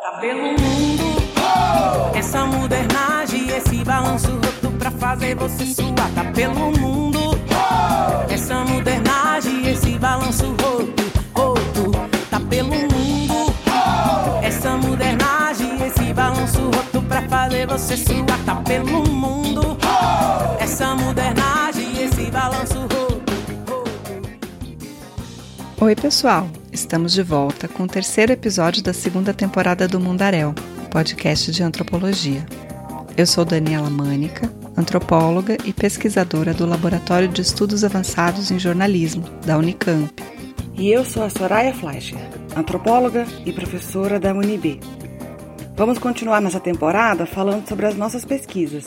Tá pelo mundo, essa modernagem, esse balanço roto pra fazer você suar. Tá pelo mundo, essa modernagem, esse balanço roto, roto. Tá pelo mundo, essa modernagem, esse balanço roto pra fazer você suar. Tá pelo mundo, essa modernagem, esse balanço roto, roto. Oi, pessoal! Estamos de volta com o terceiro episódio da segunda temporada do Mundaréu, podcast de antropologia. Eu sou Daniela Mânica, antropóloga e pesquisadora do Laboratório de Estudos Avançados em Jornalismo, da Unicamp. E eu sou a Soraya Fleischer, antropóloga e professora da UNIB. Vamos continuar nessa temporada falando sobre as nossas pesquisas.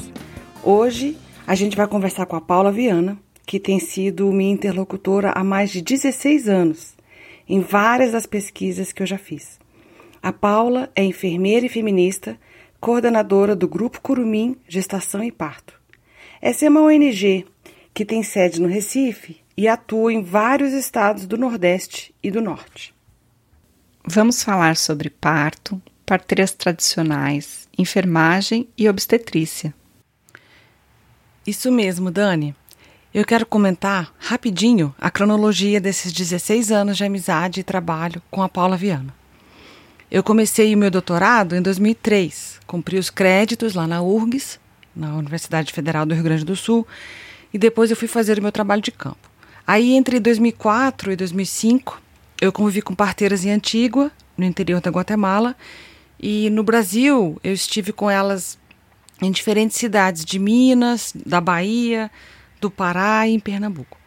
Hoje a gente vai conversar com a Paula Viana, que tem sido minha interlocutora há mais de 16 anos em várias das pesquisas que eu já fiz. A Paula é enfermeira e feminista, coordenadora do Grupo Curumim Gestação e Parto. Essa é uma ONG que tem sede no Recife e atua em vários estados do Nordeste e do Norte. Vamos falar sobre parto, parteiras tradicionais, enfermagem e obstetrícia. Isso mesmo, Dani. Eu quero comentar rapidinho a cronologia desses 16 anos de amizade e trabalho com a Paula Viana. Eu comecei o meu doutorado em 2003, cumpri os créditos lá na URGS, na Universidade Federal do Rio Grande do Sul, e depois eu fui fazer o meu trabalho de campo. Aí, entre 2004 e 2005, eu convivi com parteiras em Antígua, no interior da Guatemala, e no Brasil eu estive com elas em diferentes cidades de Minas, da Bahia, do Pará e em Pernambuco.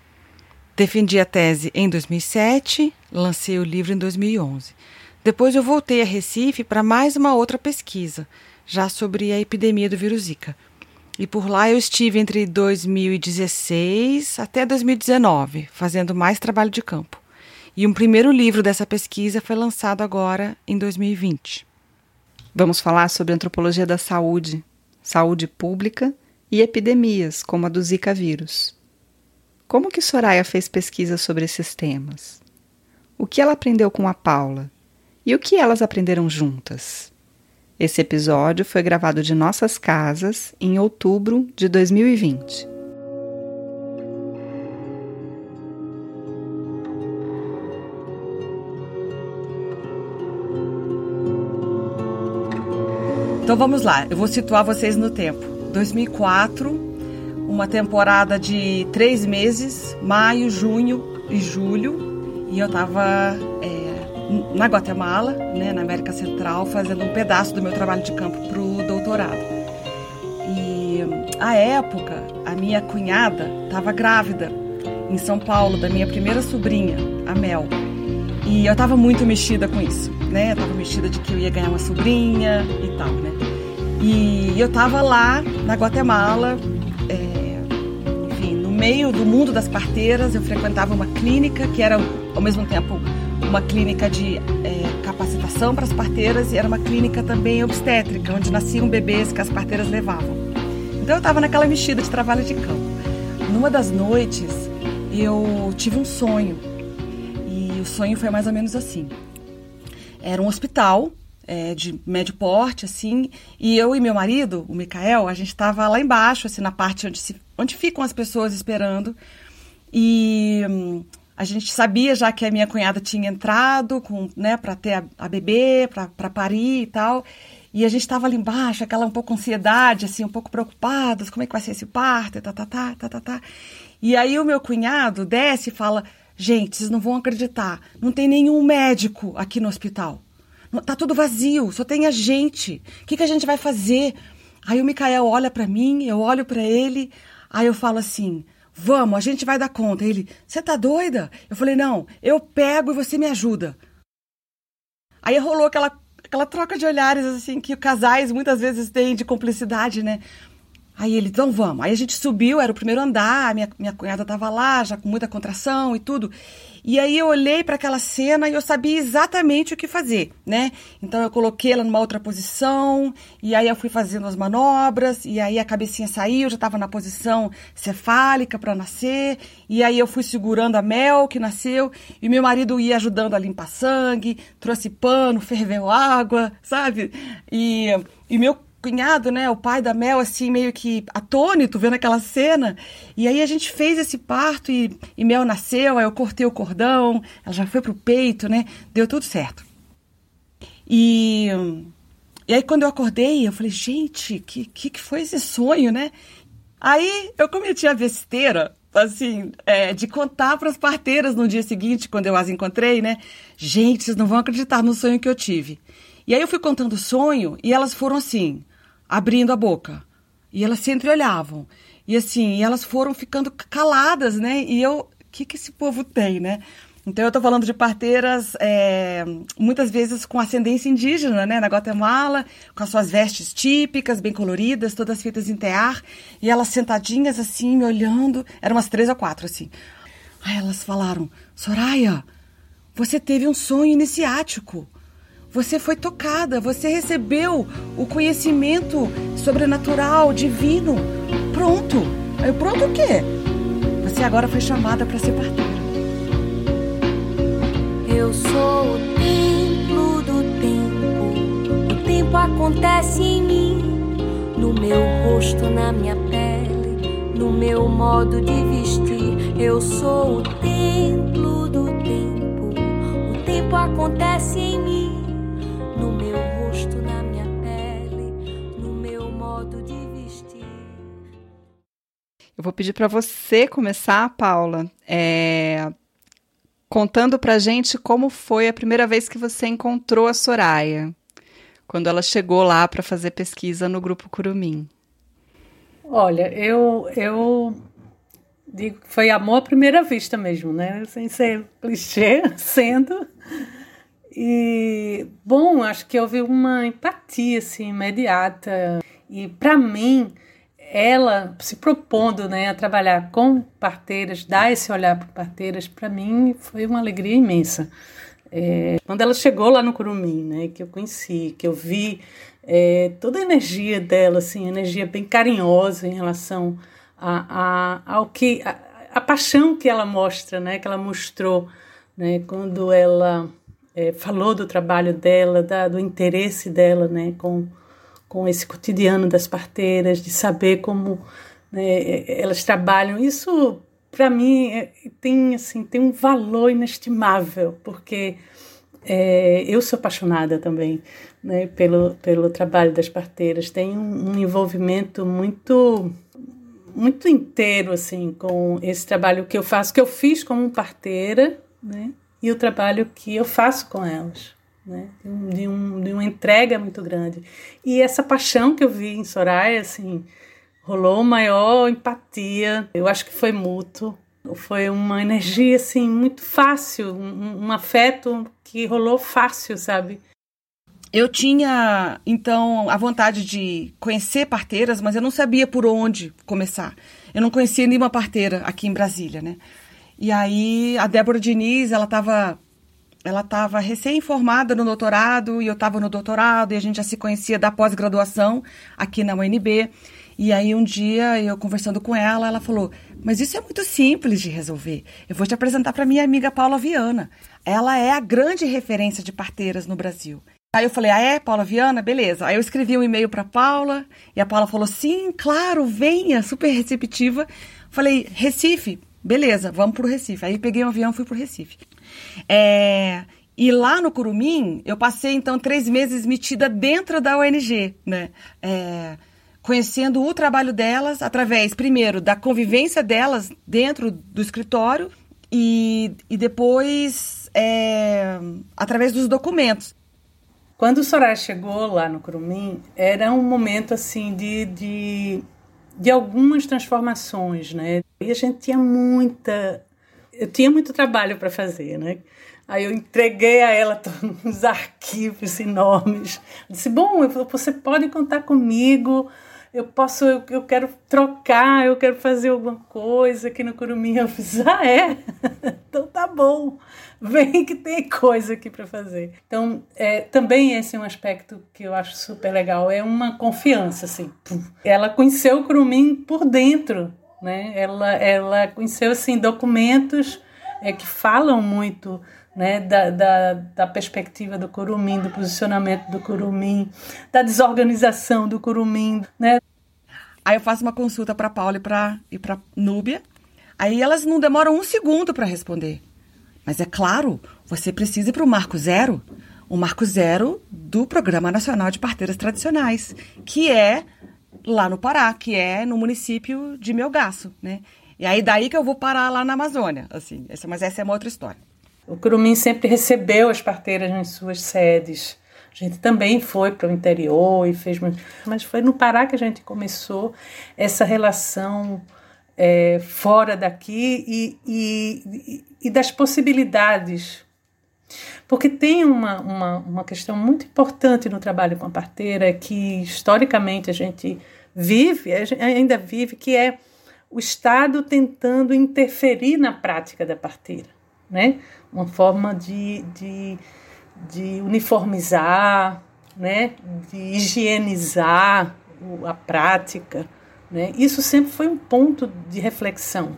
Defendi a tese em 2007, lancei o livro em 2011. Depois eu voltei a Recife para mais uma outra pesquisa, já sobre a epidemia do vírus Zika. E por lá eu estive entre 2016 até 2019, fazendo mais trabalho de campo. E um primeiro livro dessa pesquisa foi lançado agora em 2020. Vamos falar sobre antropologia da saúde, saúde pública e epidemias, como a do Zika vírus. Como que Soraya fez pesquisa sobre esses temas? O que ela aprendeu com a Paula? E o que elas aprenderam juntas? Esse episódio foi gravado de nossas casas em outubro de 2020. Então vamos lá, eu vou situar vocês no tempo. 2004, uma temporada de três meses, maio, junho e julho, e eu estava é, na Guatemala, né, na América Central, fazendo um pedaço do meu trabalho de campo para o doutorado. E à época, a minha cunhada estava grávida em São Paulo da minha primeira sobrinha, a Mel. E eu estava muito mexida com isso, né? Eu estava mexida de que eu ia ganhar uma sobrinha e tal, né? E eu estava lá na Guatemala, é, enfim, no meio do mundo das parteiras, eu frequentava uma clínica que era ao mesmo tempo uma clínica de é, capacitação para as parteiras e era uma clínica também obstétrica, onde nasciam bebês que as parteiras levavam. Então eu estava naquela mexida de trabalho de campo. Numa das noites eu tive um sonho e o sonho foi mais ou menos assim. Era um hospital é, de médio porte, assim, e eu e meu marido, o Mikael, a gente estava lá embaixo, assim, na parte onde, se, onde ficam as pessoas esperando, e hum, a gente sabia já que a minha cunhada tinha entrado, com, né, para ter a, a bebê, para parir e tal, e a gente estava ali embaixo, aquela um pouco ansiedade, assim, um pouco preocupadas, como é que vai ser esse parto, tá, tá, tá, tá, tá, tá. E aí o meu cunhado desce e fala, gente, vocês não vão acreditar, não tem nenhum médico aqui no hospital. Tá tudo vazio, só tem a gente. O que, que a gente vai fazer? Aí o Micael olha para mim, eu olho para ele, aí eu falo assim: vamos, a gente vai dar conta. Ele, você tá doida? Eu falei: não, eu pego e você me ajuda. Aí rolou aquela, aquela troca de olhares assim que casais muitas vezes têm de cumplicidade, né? Aí ele, então vamos. Aí a gente subiu, era o primeiro andar, minha, minha cunhada estava lá, já com muita contração e tudo. E aí eu olhei para aquela cena e eu sabia exatamente o que fazer, né? Então eu coloquei ela numa outra posição, e aí eu fui fazendo as manobras, e aí a cabecinha saiu, já estava na posição cefálica para nascer, e aí eu fui segurando a Mel que nasceu, e meu marido ia ajudando a limpar sangue, trouxe pano, ferveu água, sabe? E, e meu cunhado, né, o pai da Mel, assim, meio que atônito, vendo aquela cena. E aí a gente fez esse parto e, e Mel nasceu, aí eu cortei o cordão, ela já foi pro peito, né, deu tudo certo. E, e aí quando eu acordei, eu falei, gente, que, que, que foi esse sonho, né? Aí eu cometi a besteira, assim, é, de contar para as parteiras no dia seguinte, quando eu as encontrei, né? Gente, vocês não vão acreditar no sonho que eu tive. E aí eu fui contando o sonho e elas foram assim abrindo a boca. E elas se entreolhavam. E assim, elas foram ficando caladas, né? E eu, o que, que esse povo tem, né? Então, eu estou falando de parteiras, é, muitas vezes com ascendência indígena, né? Na Guatemala, com as suas vestes típicas, bem coloridas, todas feitas em tear. E elas sentadinhas, assim, me olhando. Eram umas três ou quatro, assim. Aí elas falaram, Soraya, você teve um sonho iniciático. Você foi tocada, você recebeu o conhecimento sobrenatural, divino. Pronto. Aí pronto o quê? Você agora foi chamada para ser parteira. Eu sou o templo do tempo. O tempo acontece em mim, no meu rosto, na minha pele, no meu modo de vestir. Eu sou o templo do tempo. O tempo acontece em mim no meu rosto, na minha pele, no meu modo de vestir. Eu vou pedir para você começar, Paula, é, contando para gente como foi a primeira vez que você encontrou a Soraya, quando ela chegou lá para fazer pesquisa no grupo Curumim. Olha, eu eu digo que foi amor à primeira vista mesmo, né? Sem ser clichê, sendo e, bom, acho que houve uma empatia assim, imediata. E, para mim, ela se propondo né, a trabalhar com parteiras, dar esse olhar para parteiras, para mim foi uma alegria imensa. É, quando ela chegou lá no Curumim, né, que eu conheci, que eu vi é, toda a energia dela, assim, energia bem carinhosa em relação a, a, ao que a, a paixão que ela mostra, né, que ela mostrou, né, quando ela é, falou do trabalho dela, da, do interesse dela, né, com, com esse cotidiano das parteiras, de saber como né, elas trabalham. Isso, para mim, é, tem assim tem um valor inestimável, porque é, eu sou apaixonada também né, pelo, pelo trabalho das parteiras. Tem um, um envolvimento muito muito inteiro assim com esse trabalho que eu faço, que eu fiz como parteira, né? E o trabalho que eu faço com elas. Né? De, um, de uma entrega muito grande. E essa paixão que eu vi em Soraya, assim, rolou maior empatia. Eu acho que foi mútuo. Foi uma energia, assim, muito fácil, um, um afeto que rolou fácil, sabe? Eu tinha, então, a vontade de conhecer parteiras, mas eu não sabia por onde começar. Eu não conhecia nenhuma parteira aqui em Brasília, né? E aí a Débora Diniz, ela estava ela estava recém-formada no doutorado e eu estava no doutorado e a gente já se conhecia da pós-graduação aqui na UNB. E aí um dia eu conversando com ela, ela falou: "Mas isso é muito simples de resolver. Eu vou te apresentar para minha amiga Paula Viana. Ela é a grande referência de parteiras no Brasil." Aí eu falei: "Ah, é, Paula Viana? Beleza." Aí eu escrevi um e-mail para Paula e a Paula falou: "Sim, claro, venha", super receptiva. Falei: "Recife, Beleza, vamos pro Recife. Aí peguei um avião e fui pro Recife. É, e lá no Curumim, eu passei então três meses metida dentro da ONG, né? É, conhecendo o trabalho delas através, primeiro, da convivência delas dentro do escritório e, e depois é, através dos documentos. Quando o Soraya chegou lá no Curumim, era um momento assim de, de de algumas transformações, né? E a gente tinha muita, eu tinha muito trabalho para fazer, né? Aí eu entreguei a ela os arquivos enormes. disse: Bom, você pode contar comigo. eu posso, eu, eu quero trocar, eu quero fazer alguma coisa aqui no Curumim. Eu fiz, ah, é? então tá bom, vem que tem coisa aqui para fazer. Então, é, também esse é um aspecto que eu acho super legal, é uma confiança, assim. Ela conheceu o Curumim por dentro, né? Ela, ela conheceu, assim, documentos é, que falam muito né, da, da, da, perspectiva do curumim, do posicionamento do curumim, da desorganização do curumim, né? Aí eu faço uma consulta para Paula e para e para Núbia. Aí elas não demoram um segundo para responder. Mas é claro, você precisa ir para o Marco Zero, o Marco Zero do Programa Nacional de Parteiras Tradicionais, que é lá no Pará, que é no município de Melgaço, né? E aí daí que eu vou parar lá na Amazônia, assim. Essa, mas essa é uma outra história. O Curumim sempre recebeu as parteiras nas suas sedes. A gente também foi para o interior e fez, mas foi no Pará que a gente começou essa relação é, fora daqui e, e, e, das possibilidades. Porque tem uma, uma, uma questão muito importante no trabalho com a parteira que historicamente a gente vive, a gente ainda vive, que é o Estado tentando interferir na prática da parteira né? Uma forma de, de, de uniformizar, né? De higienizar a prática, né? Isso sempre foi um ponto de reflexão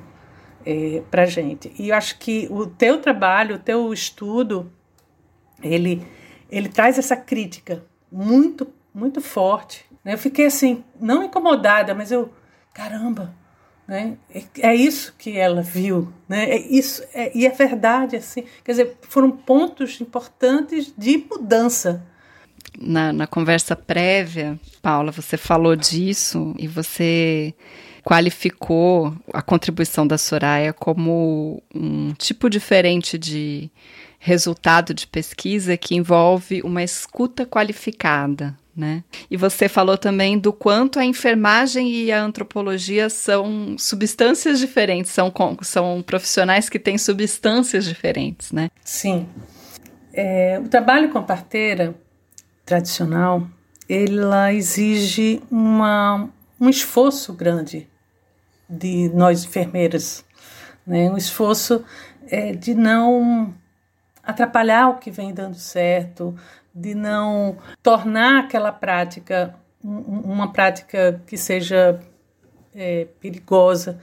é, para gente. E eu acho que o teu trabalho, o teu estudo, ele ele traz essa crítica muito muito forte. Né? Eu fiquei assim não incomodada, mas eu caramba, né? É, é isso que ela viu, né? É isso é, e é verdade assim. Quer dizer, foram pontos importantes de mudança. Na, na conversa prévia, Paula, você falou disso e você qualificou a contribuição da Soraya como um tipo diferente de resultado de pesquisa que envolve uma escuta qualificada, né? E você falou também do quanto a enfermagem e a antropologia são substâncias diferentes, são, são profissionais que têm substâncias diferentes, né? Sim. É, o trabalho com parteira tradicional, ela exige uma, um esforço grande de nós enfermeiras, né? um esforço é, de não atrapalhar o que vem dando certo, de não tornar aquela prática uma prática que seja é, perigosa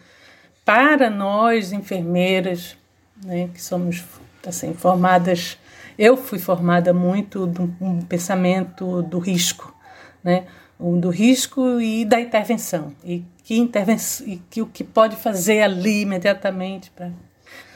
para nós enfermeiras, né, que somos assim formadas. Eu fui formada muito do um pensamento do risco, né, do risco e da intervenção e que intervenção e que o que pode fazer ali imediatamente para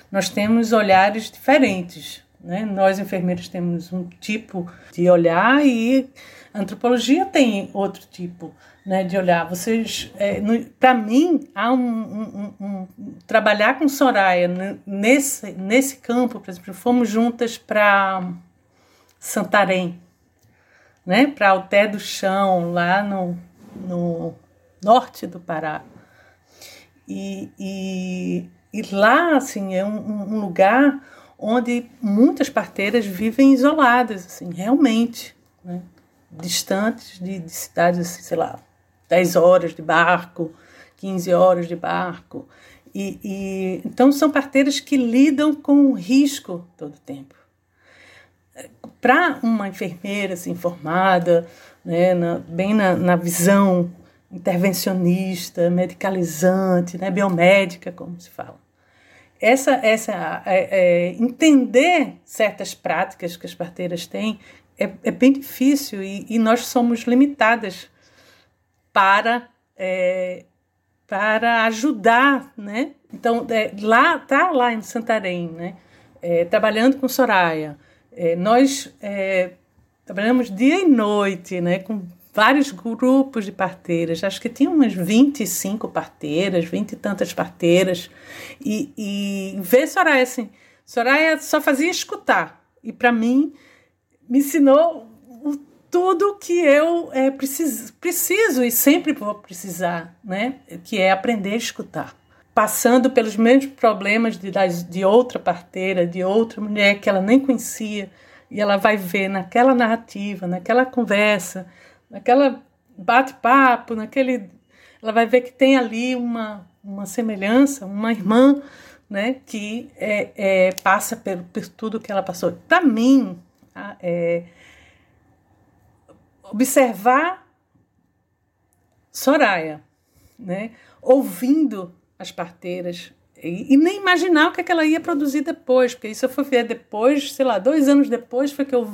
nós temos olhares diferentes né? Nós, enfermeiros, temos um tipo de olhar e antropologia tem outro tipo né, de olhar. Vocês, é, para mim, há um, um, um, um, trabalhar com Soraya nesse nesse campo, por exemplo, fomos juntas para Santarém, né, para Alté do Chão, lá no, no norte do Pará. E, e, e lá, assim, é um, lugar onde muitas parteiras vivem isoladas, assim, realmente, né? distantes de, de, cidades, assim, sei lá, 10 horas de barco, 15 horas de barco. E, e, então são parteiras que lidam com risco todo o tempo. Para uma enfermeira assim, formada, né, na, bem na, na visão intervencionista, medicalizante, né, biomédica, como se fala, essa, essa é, é, entender certas práticas que as parteiras têm é, é bem difícil e, e, nós somos limitadas para é, para ajudar, né? Então é, lá tá lá em Santarém, né? É, trabalhando com Soraya, nós trabalhamos dia e noite, né? Com vários grupos de parteiras, acho que tinha umas 25 parteiras, 20 e tantas parteiras, e, e ver Soraya assim, Soraya só fazia escutar, e para mim me ensinou o, tudo que eu é, preciso, preciso e sempre vou precisar, né? que é aprender a escutar. Passando pelos mesmos problemas de, de outra parteira, de outra mulher que ela nem conhecia, e ela vai ver naquela narrativa, naquela conversa, naquela bate-papo, naquele. Ela vai ver que tem ali uma, uma semelhança, uma irmã, né, que é, é passa por, por, tudo que ela passou. Para mim, é, observar Soraya, né, ouvindo as parteiras, e, e, nem imaginar o que, é que ela ia produzir depois, porque isso eu fui ver depois, sei lá, dois anos depois foi que eu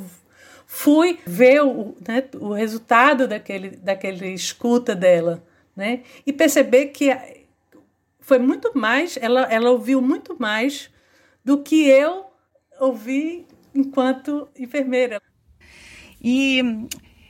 fui ver o, né, o resultado daquele, daquele escuta dela, né? E perceber que foi muito mais, ela, ela ouviu muito mais do que eu ouvi enquanto enfermeira. E,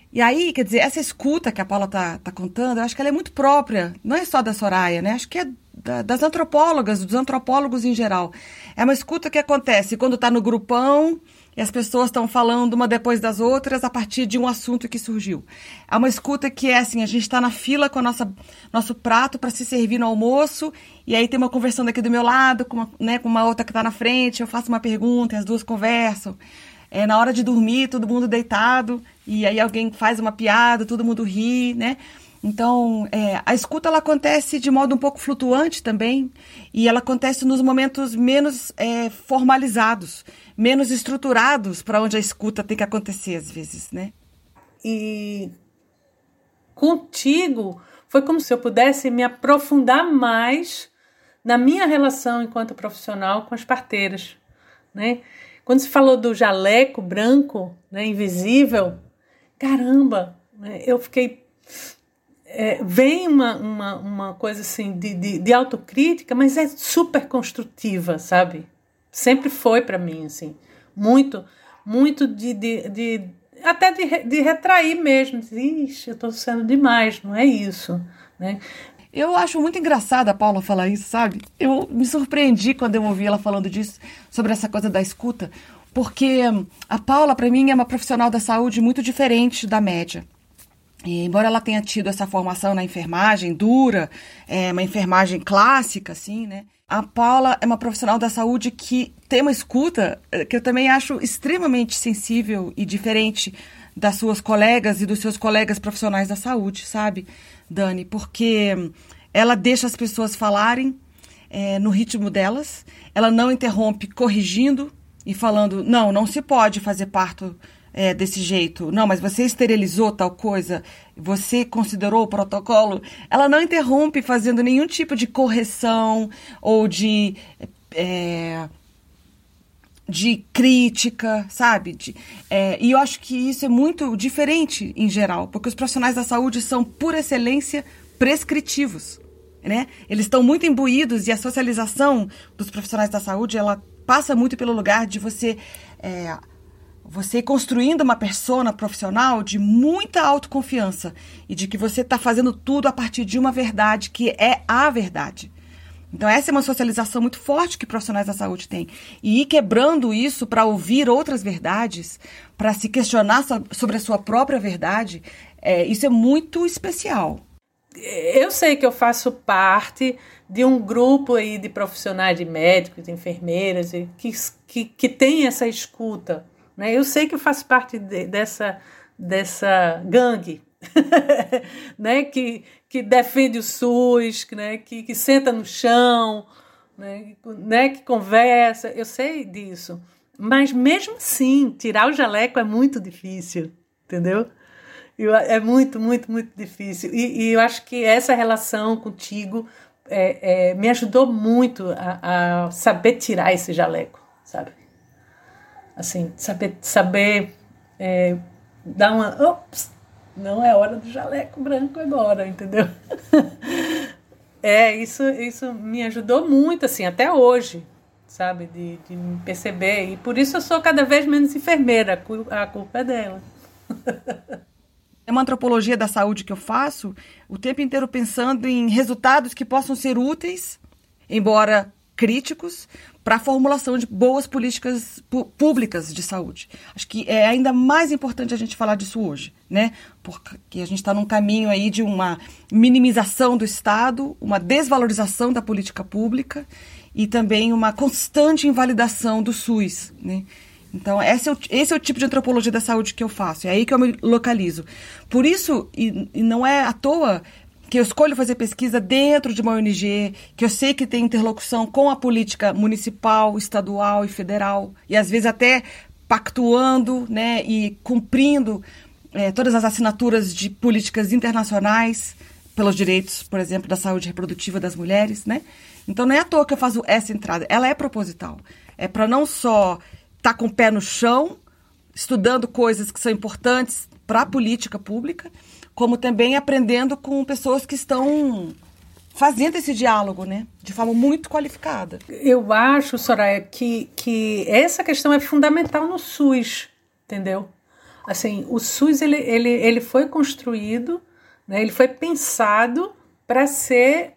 e aí, quer dizer, essa escuta que a Paula tá, tá contando, eu acho que ela é muito própria, não é só da Soraya, né? Acho que é da, das antropólogas, dos antropólogos em geral. É uma escuta que acontece quando está no grupão e as pessoas estão falando uma depois das outras a partir de um assunto que surgiu. É uma escuta que é assim, a gente está na fila com a nossa nosso prato para se servir no almoço e aí tem uma conversando aqui do meu lado com uma, né, com uma outra que está na frente, eu faço uma pergunta e as duas conversam. É na hora de dormir, todo mundo deitado e aí alguém faz uma piada, todo mundo ri, né? Então, é, a escuta ela acontece de modo um pouco flutuante também, e ela acontece nos momentos menos é, formalizados, menos estruturados para onde a escuta tem que acontecer às vezes, né? E contigo foi como se eu pudesse me aprofundar mais na minha relação enquanto profissional com as parteiras, né? Quando se falou do jaleco branco, né, invisível, caramba, né, eu fiquei é, vem uma, uma, uma coisa assim de, de, de, autocrítica, mas é super construtiva, sabe? Sempre foi para mim, assim. Muito, muito de. de, de até de, de retrair mesmo. Ixi, eu estou sendo demais, não é isso. Né? Eu acho muito engraçada a Paula falar isso, sabe? Eu me surpreendi quando eu ouvi ela falando disso, sobre essa coisa da escuta, porque a Paula, para mim, é uma profissional da saúde muito diferente da média. E, embora ela tenha tido essa formação na enfermagem dura, é, uma enfermagem clássica, assim, né? A Paula é uma profissional da saúde que tem uma escuta é, que eu também acho extremamente sensível e diferente das suas colegas e dos seus colegas profissionais da saúde, sabe, Dani? Porque ela deixa as pessoas falarem é, no ritmo delas, ela não interrompe corrigindo e falando, não, não se pode fazer parto é, desse jeito. Não, mas você esterilizou tal coisa, você considerou o protocolo. Ela não interrompe fazendo nenhum tipo de correção ou de. É, de crítica, sabe? De, é, e eu acho que isso é muito diferente em geral, porque os profissionais da saúde são, por excelência, prescritivos. Né? Eles estão muito imbuídos e a socialização dos profissionais da saúde ela passa muito pelo lugar de você é, você construindo uma persona profissional de muita autoconfiança e de que você está fazendo tudo a partir de uma verdade que é a verdade. Então, essa é uma socialização muito forte que profissionais da saúde têm. E ir quebrando isso para ouvir outras verdades, para se questionar sobre a sua própria verdade, é, isso é muito especial. Eu sei que eu faço parte de um grupo aí de profissionais de médicos, de enfermeiras, que, que, que tem essa escuta né? Eu sei que eu faço parte de, dessa, dessa gangue né? que, que defende o SUS, né? que, que senta no chão, né? né? que conversa. Eu sei disso. Mas mesmo assim, tirar o jaleco é muito difícil, entendeu? Eu, é muito, muito, muito difícil. E, e, eu acho que essa relação contigo é, é, me ajudou muito a, a saber tirar esse jaleco, sabe? Assim, saber, saber é, dar uma. Ops, não é hora do jaleco branco agora, entendeu? é, isso, isso me ajudou muito, assim, até hoje, sabe? De, de me perceber. E por isso eu sou cada vez menos enfermeira, a culpa é dela. É uma antropologia da saúde que eu faço o tempo inteiro pensando em resultados que possam ser úteis, embora críticos, para a formulação de boas políticas públicas de saúde. Acho que é ainda mais importante a gente falar disso hoje, né? Porque a gente está num caminho aí de uma minimização do Estado, uma desvalorização da política pública e também uma constante invalidação do SUS, né? Então, esse é, o, esse é o tipo de antropologia da saúde que eu faço, é aí que eu me localizo. Por isso, e, e não é à toa que eu escolho fazer pesquisa dentro de uma ONG, que eu sei que tem interlocução com a política municipal, estadual e federal, e às vezes até pactuando né, e cumprindo é, todas as assinaturas de políticas internacionais pelos direitos, por exemplo, da saúde reprodutiva das mulheres, né? Então não é à toa que eu faço essa entrada, ela é proposital. É para não só estar tá com o pé no chão, estudando coisas que são importantes para a política pública, como também aprendendo com pessoas que estão fazendo esse diálogo, né, de forma muito qualificada. Eu acho, Soraya, que, que essa questão é fundamental no SUS, entendeu? Assim, o SUS ele, ele, ele foi construído, né, ele foi pensado para ser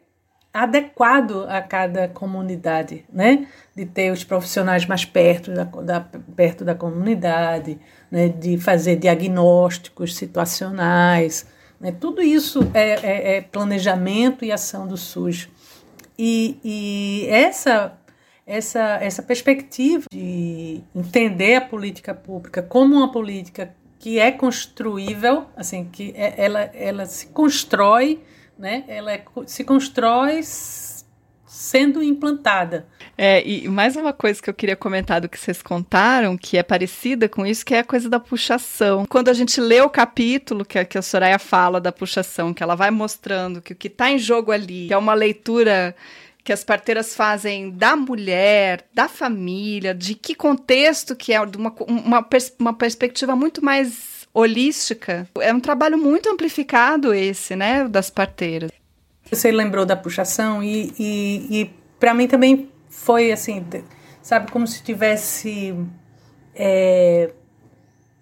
adequado a cada comunidade, né? De ter os profissionais mais perto da, da perto da comunidade, né? de fazer diagnósticos situacionais, né? Tudo isso é, é, é, planejamento e ação do SUS. E, e essa, essa, essa perspectiva de entender a política pública como uma política que é construível, assim, que é, ela, ela se constrói né? Ela é, se constrói sendo implantada. É, e mais uma coisa que eu queria comentar do que vocês contaram, que é parecida com isso, que é a coisa da puxação. Quando a gente lê o capítulo que a, que a Soraya fala da puxação, que ela vai mostrando que o que está em jogo ali é uma leitura que as parteiras fazem da mulher, da família, de que contexto que é, de uma, uma, pers uma perspectiva muito mais holística. É um trabalho muito amplificado esse, né, das parteiras. Você lembrou da puxação e, e, e para mim também foi assim, sabe, como se tivesse é,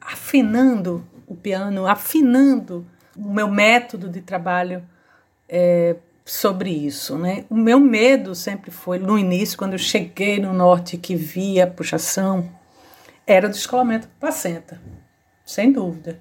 afinando o piano, afinando o meu método de trabalho é, sobre isso, né? O meu medo sempre foi, no início, quando eu cheguei no norte que via a puxação, era do descolamento da placenta sem dúvida.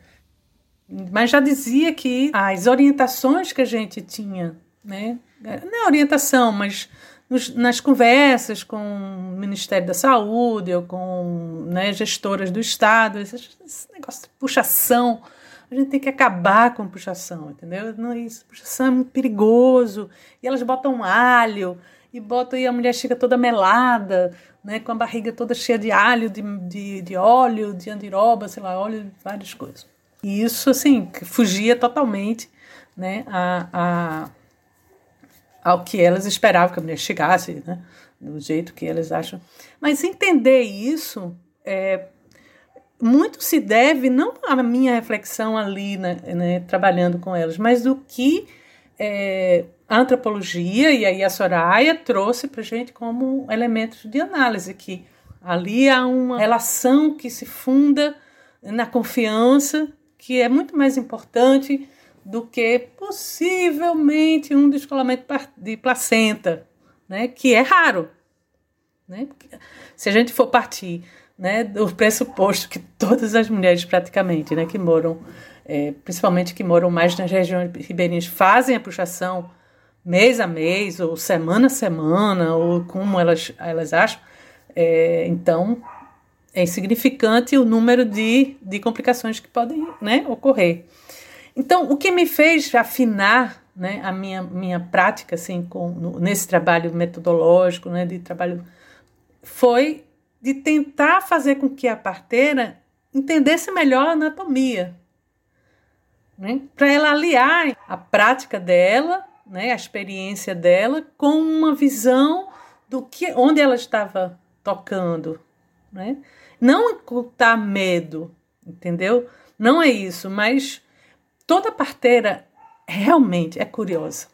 Mas já dizia que as orientações que a gente tinha, né? Não é orientação, mas nos, nas conversas com o Ministério da Saúde ou com né, gestoras do Estado, esse, esse, negócio de puxação, a gente tem que acabar com puxação, entendeu? Não, isso, puxação é muito perigoso. E elas botam alho, e botam e a mulher chega toda melada, né, com a barriga toda cheia de alho, de, de, de óleo, de andiroba, sei lá, óleo, várias coisas. E isso, assim, fugia totalmente né, a, a, ao que elas esperavam que a mulher chegasse, né, do jeito que elas acham. Mas entender isso é, muito se deve não à minha reflexão ali, né, né trabalhando com elas, mas do que é, antropologia, e aí a Soraya trouxe para gente como elementos de análise, que ali há uma relação que se funda na confiança, que é muito mais importante do que possivelmente um descolamento de placenta, né, que é raro. Né? Se a gente for partir né, do pressuposto que todas as mulheres praticamente né, que moram, é, principalmente que moram mais nas regiões ribeirinhas, fazem a puxação mês a mês, ou semana a semana, ou como elas, elas acham. É, então, é insignificante o número de, de complicações que podem né, ocorrer. Então, o que me fez afinar né, a minha, minha prática assim, com, no, nesse trabalho metodológico, né, de trabalho, foi de tentar fazer com que a parteira entendesse melhor a anatomia, né, para ela aliar a prática dela né, a experiência dela com uma visão do que onde ela estava tocando, né? Não ocultar medo, entendeu? Não é isso, mas toda parteira realmente é curiosa.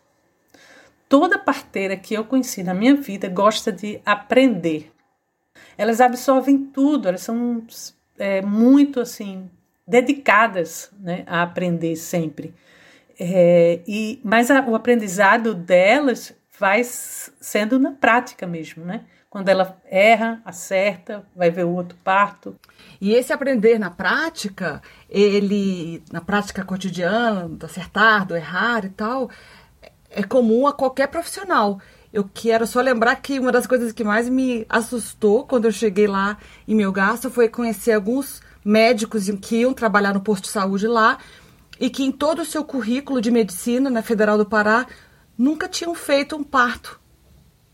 Toda parteira que eu conheci na minha vida gosta de aprender. Elas absorvem tudo, elas são é, muito assim dedicadas né, a aprender sempre. É, e, mas a, o aprendizado delas vai sendo na prática mesmo, né? Quando ela erra, acerta, vai ver o outro parto. E esse aprender na prática, ele, na prática cotidiana, do acertar, do errar e tal, é comum a qualquer profissional. eu quero só lembrar que uma das coisas que mais me assustou quando eu cheguei lá em Melgaço foi conhecer alguns médicos que iam trabalhar no posto de saúde lá e que em todo o seu currículo de medicina na Federal do Pará nunca tinham feito um parto,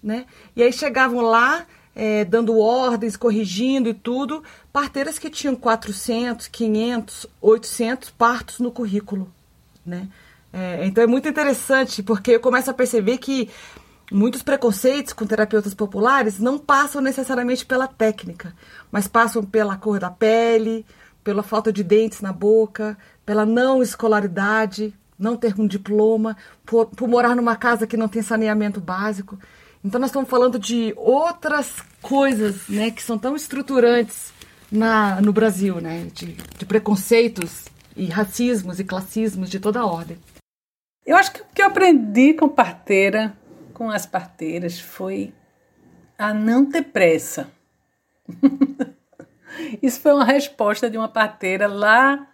né? E aí chegavam lá é, dando ordens, corrigindo e tudo, parteiras que tinham 400, 500, 800 partos no currículo, né? É, então é muito interessante porque eu começo a perceber que muitos preconceitos com terapeutas populares não passam necessariamente pela técnica, mas passam pela cor da pele, pela falta de dentes na boca, pela não escolaridade, não ter um diploma, por, por morar numa casa que não tem saneamento básico. Então nós estamos falando de outras coisas, né, que são tão estruturantes na, no Brasil, né, de, de preconceitos e racismos e classismos de toda ordem. Eu acho que o que eu aprendi com parteira, com as parteiras, foi a não ter pressa. Isso foi uma resposta de uma parteira lá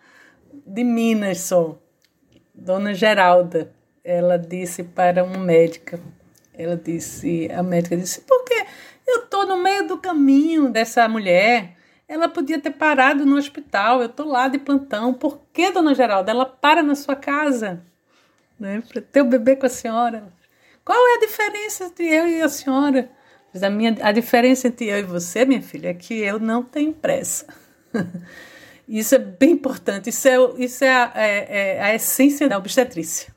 de Minas só, Dona Geralda. Ela disse para uma médica, ela disse, a médica disse, porque eu estou no meio do caminho dessa mulher, ela podia ter parado no hospital, eu estou lá de plantão, por que, Dona Geralda, ela para na sua casa, né, para ter o bebê com a senhora? Qual é a diferença entre eu e a senhora? a, minha, a diferença entre eu e você, minha filha, é que eu não tenho pressa. Isso é bem importante. Isso é, isso é, a, é, é a essência da obstetrícia.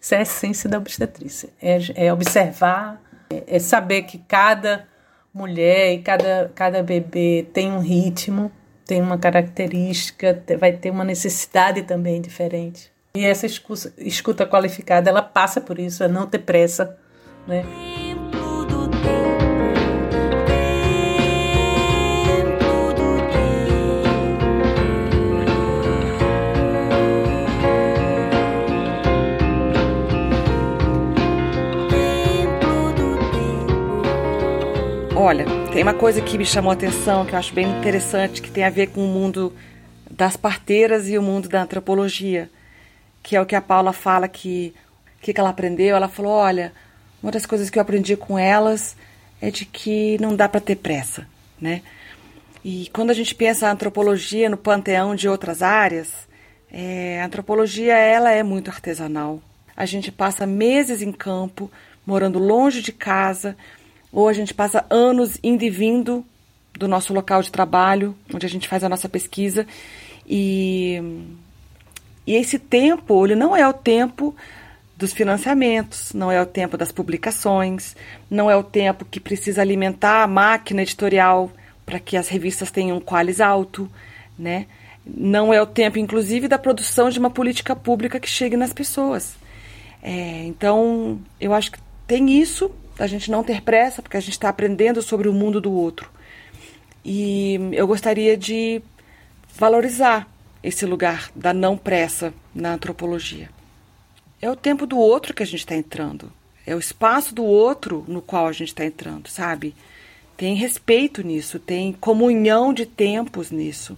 Isso é a essência da obstetrícia. É, é observar, é, é, saber que cada mulher e cada, cada bebê tem um ritmo, tem uma característica, vai ter uma necessidade também diferente. E essa escuta, escuta qualificada, ela passa por isso, é não ter pressa, né? Olha, tem uma coisa que me chamou a atenção, que eu acho bem interessante, que tem a ver com o mundo das parteiras e o mundo da antropologia, que é o que a Paula fala que que, ela aprendeu. Ela falou: olha, uma das coisas que eu aprendi com elas é de que não dá para ter pressa, né? E quando a gente pensa a antropologia no panteão de outras áreas, é, a antropologia ela é muito artesanal. A gente passa meses em campo, morando longe de casa, ou a gente passa anos indo e vindo do nosso local de trabalho, onde a gente faz a nossa pesquisa, e, e esse tempo, ele não é o tempo dos financiamentos, não é o tempo das publicações, não é o tempo que precisa alimentar a máquina editorial para que as revistas tenham um qualis alto, né? Não é o tempo, inclusive, da produção de uma política pública que chegue nas pessoas. É, então, eu acho que tem isso a gente não ter pressa, porque a gente está aprendendo sobre o mundo do outro. E eu gostaria de valorizar esse lugar da não pressa na antropologia. É o tempo do outro que a gente está entrando. É o espaço do outro no qual a gente está entrando, sabe? Tem respeito nisso, tem comunhão de tempos nisso.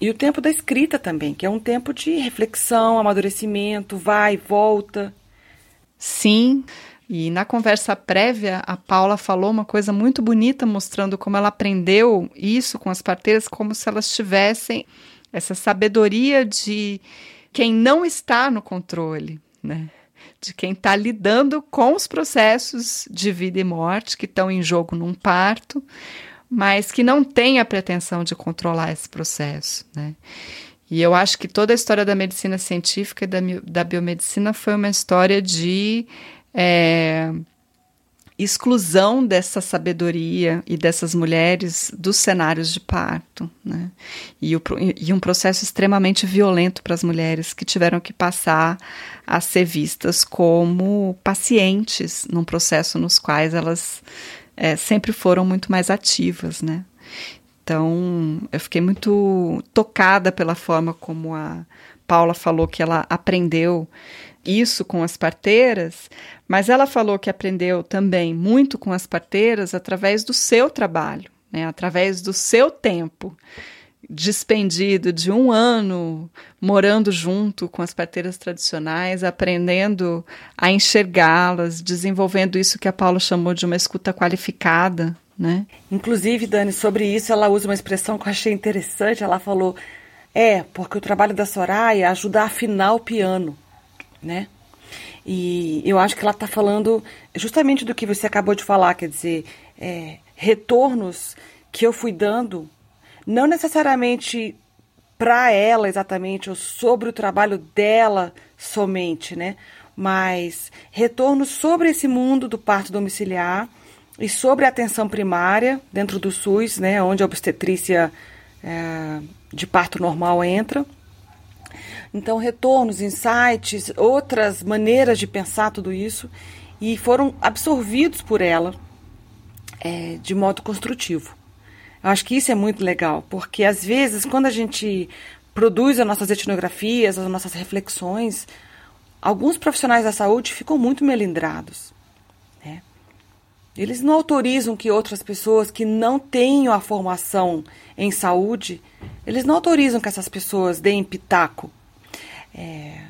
E o tempo da escrita também, que é um tempo de reflexão, amadurecimento, vai, volta. Sim, e na conversa prévia, a Paula falou uma coisa muito bonita, mostrando como ela aprendeu isso com as parteiras, como se elas tivessem essa sabedoria de quem não está no controle, né? De quem está lidando com os processos de vida e morte que estão em jogo num parto, mas que não tem a pretensão de controlar esse processo, né? E eu acho que toda a história da medicina científica e da, da biomedicina foi uma história de é, exclusão dessa sabedoria e dessas mulheres dos cenários de parto, né? E, o, e um processo extremamente violento para as mulheres que tiveram que passar a ser vistas como pacientes num processo nos quais elas é, sempre foram muito mais ativas, né? Então, eu fiquei muito tocada pela forma como a Paula falou que ela aprendeu isso com as parteiras, mas ela falou que aprendeu também muito com as parteiras através do seu trabalho, né, através do seu tempo. despendido de um ano morando junto com as parteiras tradicionais, aprendendo a enxergá-las, desenvolvendo isso que a Paula chamou de uma escuta qualificada, né? Inclusive, Dani, sobre isso ela usa uma expressão que eu achei interessante. Ela falou: é, porque o trabalho da Soraya ajudar a afinar o piano, né? E eu acho que ela está falando justamente do que você acabou de falar, quer dizer, é, retornos que eu fui dando, não necessariamente para ela exatamente, ou sobre o trabalho dela somente, né? Mas retornos sobre esse mundo do parto domiciliar e sobre a atenção primária dentro do SUS, né? Onde a obstetrícia é, de parto normal entra. Então, retornos, insights, outras maneiras de pensar tudo isso e foram absorvidos por ela é, de modo construtivo. Eu acho que isso é muito legal, porque às vezes, quando a gente produz as nossas etnografias, as nossas reflexões, alguns profissionais da saúde ficam muito melindrados. Né? Eles não autorizam que outras pessoas que não tenham a formação em saúde, eles não autorizam que essas pessoas deem pitaco. É,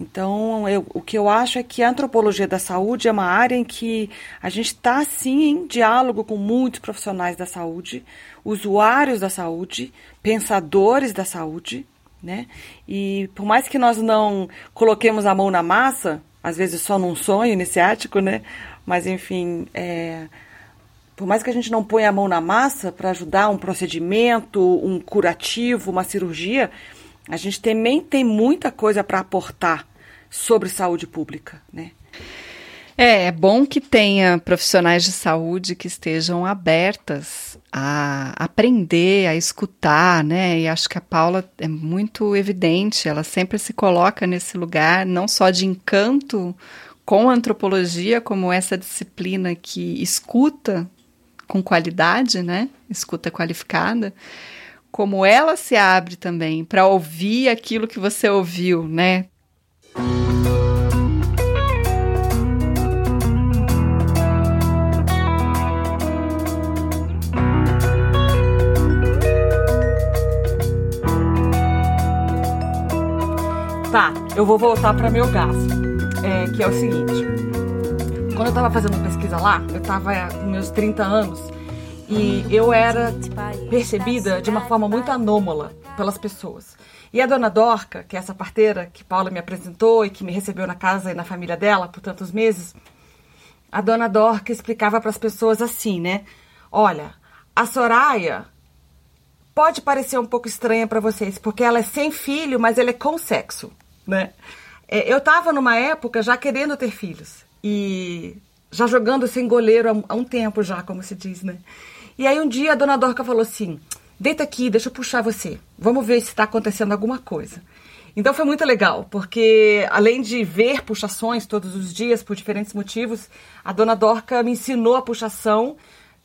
então, eu, o que eu acho é que a antropologia da saúde é uma área em que a gente está, sim, em diálogo com muitos profissionais da saúde, usuários da saúde, pensadores da saúde, né? E por mais que nós não coloquemos a mão na massa, às vezes só num sonho iniciático, né? Mas, enfim, é, por mais que a gente não ponha a mão na massa para ajudar um procedimento, um curativo, uma cirurgia, a gente também tem muita coisa para aportar sobre saúde pública, né? É, é bom que tenha profissionais de saúde que estejam abertas a aprender, a escutar, né? E acho que a Paula é muito evidente, ela sempre se coloca nesse lugar, não só de encanto com a antropologia, como essa disciplina que escuta com qualidade, né? Escuta qualificada, como ela se abre também para ouvir aquilo que você ouviu, né? Tá, eu vou voltar para meu gás, é, que é o seguinte. Quando eu estava fazendo pesquisa lá, eu estava com meus 30 anos e eu era percebida de uma forma muito anômala pelas pessoas. E a dona Dorca, que é essa parteira que Paula me apresentou e que me recebeu na casa e na família dela por tantos meses, a dona Dorca explicava para as pessoas assim, né? Olha, a Soraya pode parecer um pouco estranha para vocês, porque ela é sem filho, mas ela é com sexo, né? É, eu estava numa época já querendo ter filhos e já jogando sem goleiro há, um tempo já, como se diz, né? E aí um dia a dona Dorca falou assim: deita aqui, deixa eu puxar você. Vamos ver se está acontecendo alguma coisa. Então foi muito legal, porque além de ver puxações todos os dias por diferentes motivos, a dona Dorca me ensinou a puxação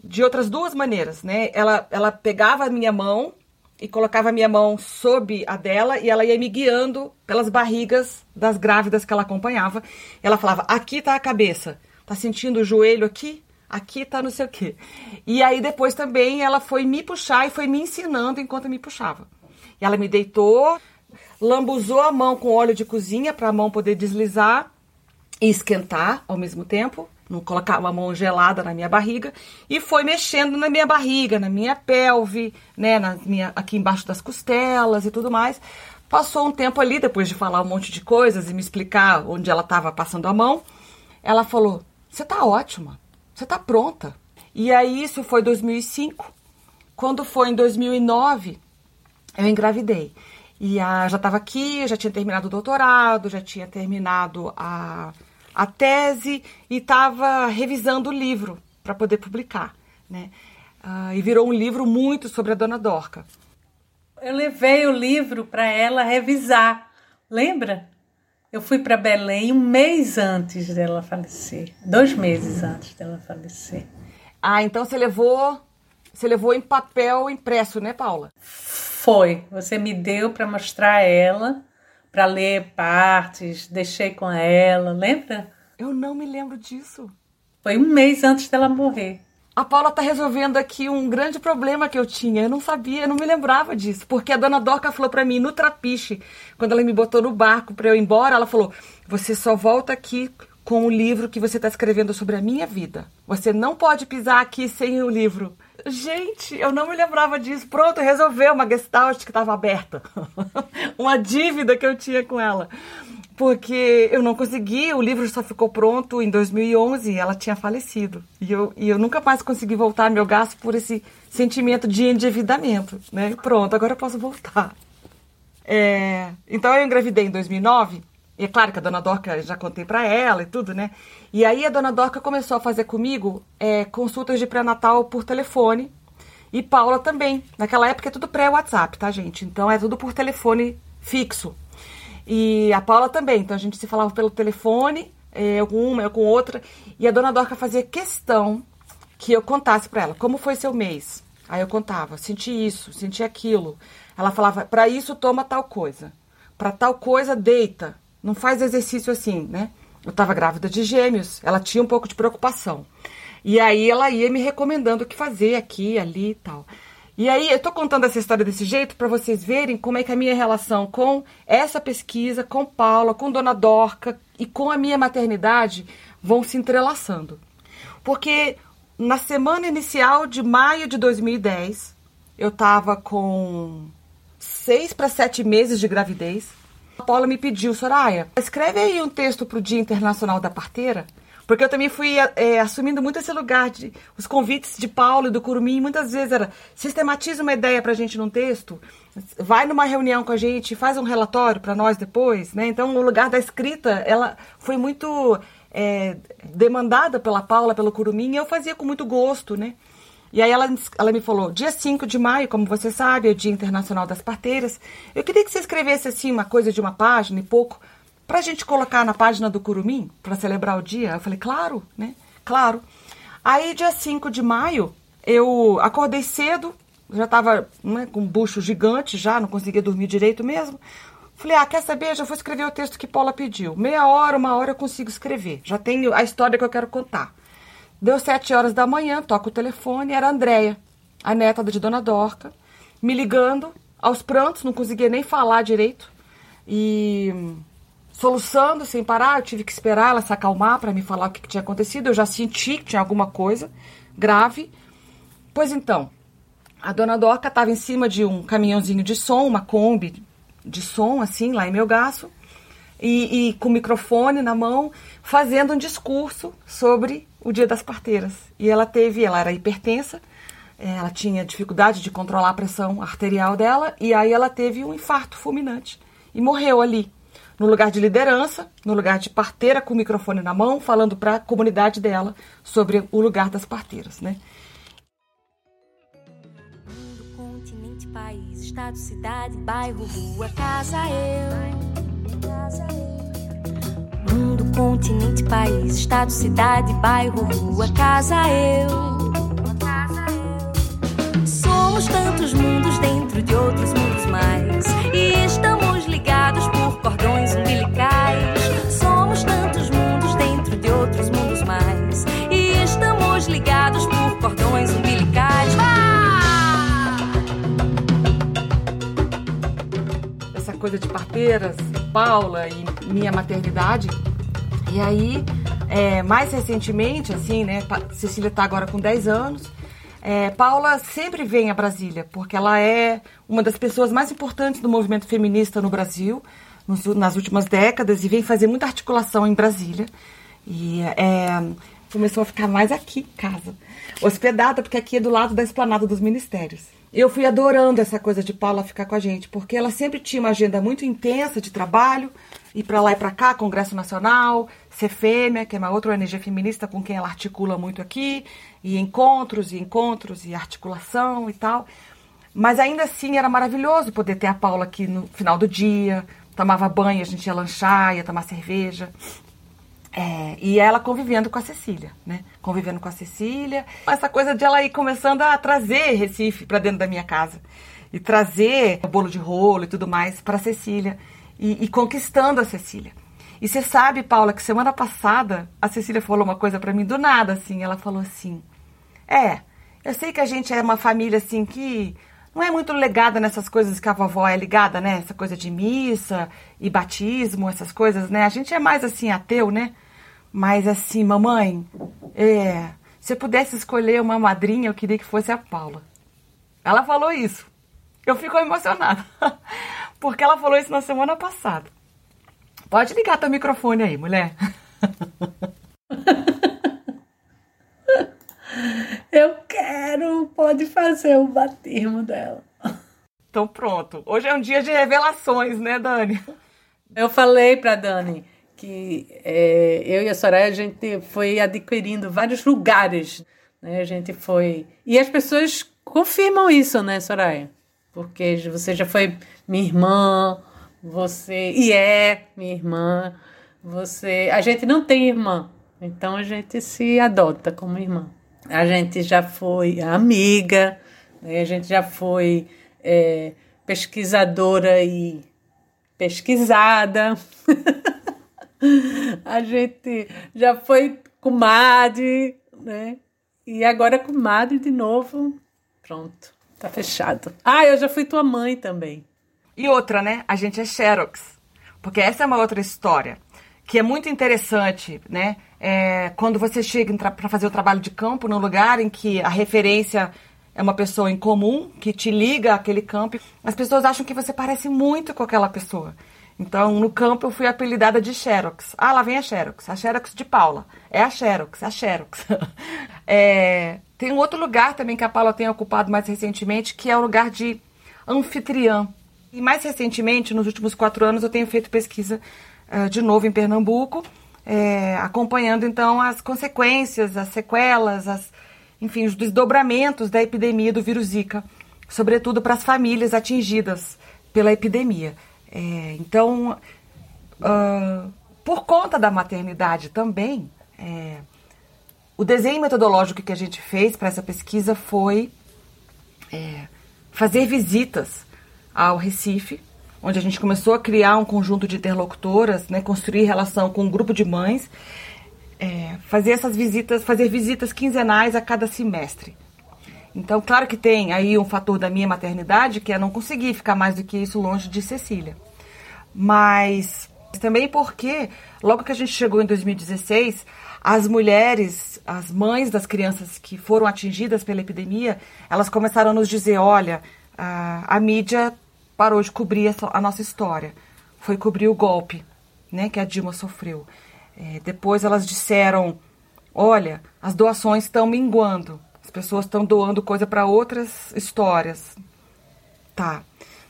de outras duas maneiras, né? Ela, ela pegava a minha mão e colocava a minha mão sob a dela e ela ia me guiando pelas barrigas das grávidas que ela acompanhava. Ela falava: aqui tá a cabeça, tá sentindo o joelho aqui? Aqui tá não sei o quê. E aí depois também ela foi me puxar e foi me ensinando enquanto me puxava. E ela me deitou, lambuzou a mão com óleo de cozinha para a mão poder deslizar e esquentar ao mesmo tempo, não colocar uma mão gelada na minha barriga e foi mexendo na minha barriga, na minha pelve, né, na minha aqui embaixo das costelas e tudo mais. Passou um tempo ali depois de falar um monte de coisas e me explicar onde ela estava passando a mão. Ela falou: "Você tá ótima. Você está pronta. E aí, isso foi 2005. Quando foi em 2009, eu engravidei. E a, já estava aqui, já tinha terminado o doutorado, já tinha terminado a, a tese e estava revisando o livro para poder publicar. Né? Uh, e virou um livro muito sobre a Dona Dorca. Eu levei o livro para ela revisar. Lembra? Eu fui para Belém um mês antes dela falecer, dois meses antes dela falecer. Ah, então você levou, você levou em papel impresso, né, Paula? Foi. Você me deu para mostrar a ela, para ler partes, deixei com ela, lembra? Eu não me lembro disso. Foi um mês antes dela morrer. A Paula tá resolvendo aqui um grande problema que eu tinha. Eu não sabia, eu não me lembrava disso. Porque a dona Dorca falou para mim no trapiche, quando ela me botou no barco para eu ir embora, ela falou: "Você só volta aqui com o livro que você está escrevendo sobre a minha vida. Você não pode pisar aqui sem o livro." Gente, eu não me lembrava disso. Pronto, resolveu uma gestalt que estava aberta. uma dívida que eu tinha com ela porque eu não consegui, o livro só ficou pronto em 2011 e ela tinha falecido. E eu, e eu nunca mais consegui voltar meu gasto por esse sentimento de endividamento, né? Pronto, agora eu posso voltar. É, então eu engravidei em 2009, e é claro que a dona Dorca já contei para ela e tudo, né? E aí a dona Dorca começou a fazer comigo é, consultas de pré-natal por telefone, e Paula também. Naquela época é tudo pré-WhatsApp, tá, gente? Então é tudo por telefone fixo. E a Paula também. Então a gente se falava pelo telefone, é, eu com uma, eu com outra. E a dona Dorca fazia questão que eu contasse para ela como foi seu mês. Aí eu contava, senti isso, senti aquilo. Ela falava, para isso toma tal coisa. Para tal coisa deita. Não faz exercício assim, né? Eu estava grávida de gêmeos, ela tinha um pouco de preocupação. E aí ela ia me recomendando o que fazer aqui, ali e tal. E aí, eu tô contando essa história desse jeito para vocês verem como é que a minha relação com essa pesquisa, com Paula, com Dona Dorca e com a minha maternidade vão se entrelaçando. Porque na semana inicial de maio de 2010, eu tava com seis para sete meses de gravidez. A Paula me pediu, Soraya, escreve aí um texto pro Dia Internacional da Parteira porque eu também fui é, assumindo muito esse lugar de os convites de Paulo e do Curumim, muitas vezes era sistematiza uma ideia para a gente num texto, vai numa reunião com a gente, faz um relatório para nós depois, né? Então, o lugar da escrita, ela foi muito é, demandada pela Paula, pelo Curumim, e eu fazia com muito gosto, né? E aí ela, ela me falou, dia 5 de maio, como você sabe, é o Dia Internacional das Parteiras. Eu queria que você escrevesse assim uma coisa de uma página e pouco para a gente colocar na página do Curumim, para celebrar o dia? Eu falei, claro, né? Claro. Aí, dia 5 de maio, eu acordei cedo, já estava né, com um bucho gigante, já não conseguia dormir direito mesmo. Falei, ah, quer saber? Já vou escrever o texto que Paula pediu. Meia hora, uma hora eu consigo escrever. Já tenho a história que eu quero contar. Deu sete horas da manhã, toca o telefone, era a Andréia, a neta de Dona Dorca, me ligando, aos prantos, não conseguia nem falar direito. E soluçando sem parar. Eu tive que esperar ela se acalmar para me falar o que, que tinha acontecido. Eu já senti que tinha alguma coisa grave. Pois então, a dona Doca estava em cima de um caminhãozinho de som, uma Kombi de som, assim, lá em meu gasto, e, e, com o microfone na mão, fazendo um discurso sobre o Dia das Parteiras. E ela teve, ela era hipertensa, eh, ela tinha dificuldade de controlar a pressão arterial dela, e aí ela teve um infarto fulminante e morreu ali no lugar de liderança, no lugar de parteira com o microfone na mão, falando para a comunidade dela sobre o lugar das parteiras, né? Mundo, continente, país, estado, cidade, bairro, rua, casa, eu. Eu. Mundo, continente, país, estado, cidade, bairro, rua, casa, eu. Somos tantos mundos dentro de outros mundos mais e estamos cordões umbilicais. Somos tantos mundos dentro de outros mundos mais. E estamos ligados por cordões umbilicais. Ah! Essa coisa de parteiras, Paula e minha maternidade. E aí, é, mais recentemente, assim, né? Cecília está agora com 10 anos. É, Paula sempre vem a Brasília, porque ela é uma das pessoas mais importantes do movimento feminista no Brasil nos, nas últimas décadas e vem fazer muita articulação em Brasília. E é, começou a ficar mais aqui em casa, hospedada, porque aqui é do lado da esplanada dos ministérios. Eu fui adorando essa coisa de Paula ficar com a gente, porque ela sempre tinha uma agenda muito intensa de trabalho, ir para lá e para cá, Congresso Nacional, CFEMEA, que é uma outra ONG feminista com quem ela articula muito aqui, e encontros, e encontros, e articulação e tal. Mas ainda assim era maravilhoso poder ter a Paula aqui no final do dia, tomava banho, a gente ia lanchar, ia tomar cerveja. É, e ela convivendo com a Cecília, né? Convivendo com a Cecília. Essa coisa de ela ir começando a trazer Recife para dentro da minha casa. E trazer o bolo de rolo e tudo mais para Cecília. E, e conquistando a Cecília. E você sabe, Paula, que semana passada a Cecília falou uma coisa para mim do nada, assim. Ela falou assim: É, eu sei que a gente é uma família assim que não é muito ligada nessas coisas que a vovó é ligada, né? Essa coisa de missa e batismo, essas coisas, né? A gente é mais assim ateu, né? Mas assim, mamãe, é, se eu pudesse escolher uma madrinha, eu queria que fosse a Paula. Ela falou isso. Eu fico emocionada. Porque ela falou isso na semana passada. Pode ligar teu microfone aí, mulher. Eu quero, pode fazer o batismo dela. Então pronto. Hoje é um dia de revelações, né, Dani? Eu falei para Dani que é, eu e a Soraya a gente foi adquirindo vários lugares, né? A gente foi e as pessoas confirmam isso, né, Soraya? Porque você já foi minha irmã, você e é minha irmã, você, a gente não tem irmã, então a gente se adota como irmã. A gente já foi amiga, né? a gente já foi é, pesquisadora e pesquisada. a gente já foi comadre, né? E agora comadre de novo. Pronto, tá fechado. Ah, eu já fui tua mãe também. E outra, né? A gente é Xerox. Porque essa é uma outra história que é muito interessante, né? É, quando você chega para fazer o trabalho de campo num lugar em que a referência é uma pessoa em comum que te liga àquele campo, as pessoas acham que você parece muito com aquela pessoa. Então, no campo eu fui apelidada de Xerox. Ah, lá vem a Xerox, a Xerox de Paula. É a Xerox, a Xerox. é, tem um outro lugar também que a Paula tem ocupado mais recentemente, que é o lugar de anfitriã. E mais recentemente, nos últimos quatro anos, eu tenho feito pesquisa uh, de novo em Pernambuco, é, acompanhando então as consequências, as sequelas, as, enfim, os desdobramentos da epidemia do vírus Zika, sobretudo para as famílias atingidas pela epidemia. É, então, uh, por conta da maternidade também, é, o desenho metodológico que a gente fez para essa pesquisa foi é, fazer visitas ao Recife, onde a gente começou a criar um conjunto de interlocutoras, né, construir relação com um grupo de mães, é, fazer essas visitas, fazer visitas quinzenais a cada semestre. Então, claro que tem aí um fator da minha maternidade, que é não conseguir ficar mais do que isso longe de Cecília. Mas também porque, logo que a gente chegou em 2016, as mulheres, as mães das crianças que foram atingidas pela epidemia, elas começaram a nos dizer: olha, a, a mídia parou de cobrir a nossa história. Foi cobrir o golpe né, que a Dilma sofreu. É, depois elas disseram: olha, as doações estão minguando, as pessoas estão doando coisa para outras histórias. Tá.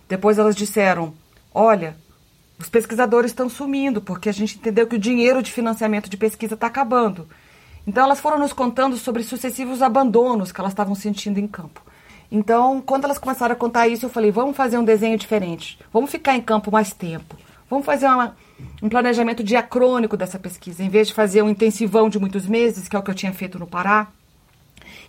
Depois elas disseram: olha, os pesquisadores estão sumindo, porque a gente entendeu que o dinheiro de financiamento de pesquisa está acabando. Então elas foram nos contando sobre sucessivos abandonos que elas estavam sentindo em campo. Então, quando elas começaram a contar isso, eu falei: vamos fazer um desenho diferente, vamos ficar em campo mais tempo, vamos fazer uma, um planejamento diacrônico dessa pesquisa, em vez de fazer um intensivão de muitos meses, que é o que eu tinha feito no Pará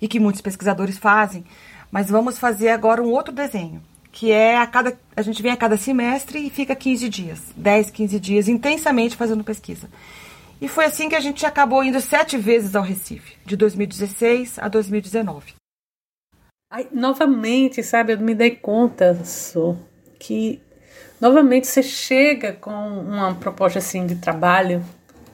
e que muitos pesquisadores fazem, mas vamos fazer agora um outro desenho, que é a cada a gente vem a cada semestre e fica 15 dias, 10, 15 dias intensamente fazendo pesquisa. E foi assim que a gente acabou indo sete vezes ao Recife, de 2016 a 2019. Aí, novamente, sabe, eu me dei conta so, que novamente você chega com uma proposta assim de trabalho,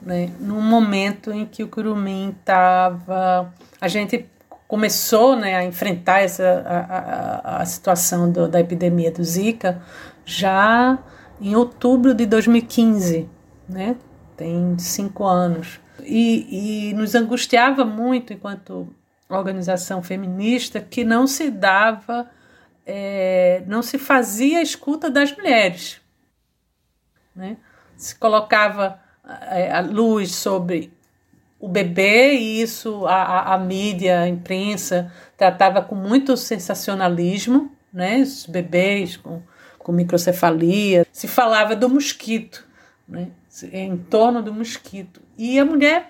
né, num momento em que o Curumim estava, a gente começou, né, a enfrentar essa a, a, a situação do, da epidemia do Zika já em outubro de 2015, né? Tem cinco anos. E, e nos angustiava muito enquanto organização feminista que não se dava, é, não se fazia escuta das mulheres. Né? Se colocava é, a luz sobre o bebê e isso a, a, a, mídia, a imprensa tratava com muito sensacionalismo, né? Os bebês com, com microcefalia. Se falava do mosquito, né? em torno do mosquito. E a mulher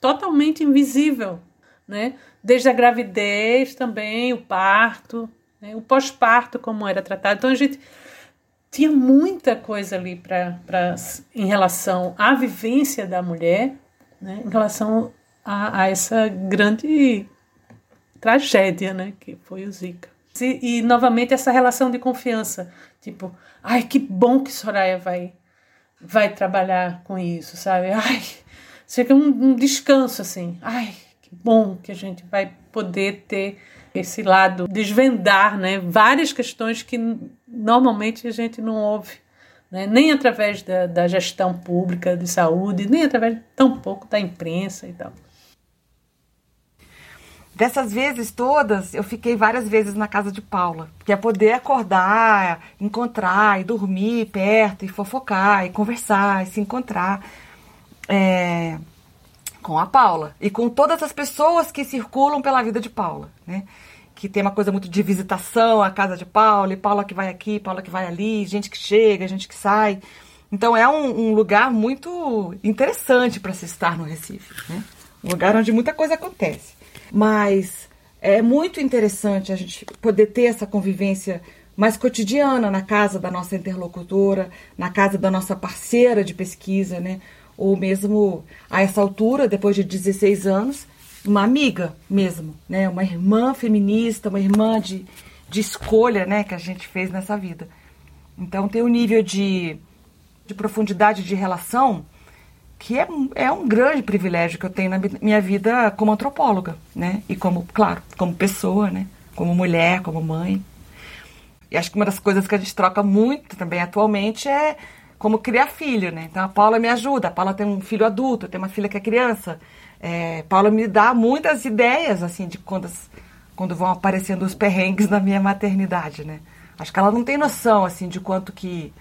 totalmente invisível, né? Desde a gravidez também, o parto, né? o pós-parto, como era tratado. Então a gente tinha muita coisa ali para em relação à vivência da mulher, né? em relação a, a essa grande tragédia, né? Que foi o Zika. E, e novamente essa relação de confiança, tipo, ai que bom que Soraya vai vai trabalhar com isso, sabe? Ai, chega um, um descanso assim. Ai, que bom que a gente vai poder ter esse lado desvendar, né? Várias questões que normalmente a gente não ouve né? nem através da, da, gestão pública de saúde, nem através tampouco da imprensa e tal. Dessas vezes todas, eu fiquei várias vezes na casa de Paula, que é poder acordar, encontrar e dormir perto, e fofocar, e conversar, e se encontrar é, com a Paula e com todas as pessoas que circulam pela vida de Paula, né? que tem uma coisa muito de visitação à casa de Paula, e Paula que vai aqui, Paula que vai ali, gente que chega, gente que sai. Então é um, um lugar muito interessante para se estar no Recife, né? Um lugar onde muita coisa acontece. Mas é muito interessante a gente poder ter essa convivência mais cotidiana na casa da nossa interlocutora, na casa da nossa parceira de pesquisa, né? Ou mesmo a essa altura, depois de 16 anos, uma amiga mesmo, né? Uma irmã feminista, uma irmã de, de escolha, né? Que a gente fez nessa vida. Então tem um nível de, de profundidade de relação que é, é um grande privilégio que eu tenho na minha vida como antropóloga, né? E como, claro, como pessoa, né? Como mulher, como mãe. E acho que uma das coisas que a gente troca muito também atualmente é como criar filho, né? Então a Paula me ajuda. A Paula tem um filho adulto, tem uma filha que é criança. É, Paula me dá muitas ideias, assim, de quando, quando vão aparecendo os perrengues na minha maternidade, né? Acho que ela não tem noção, assim, de quanto que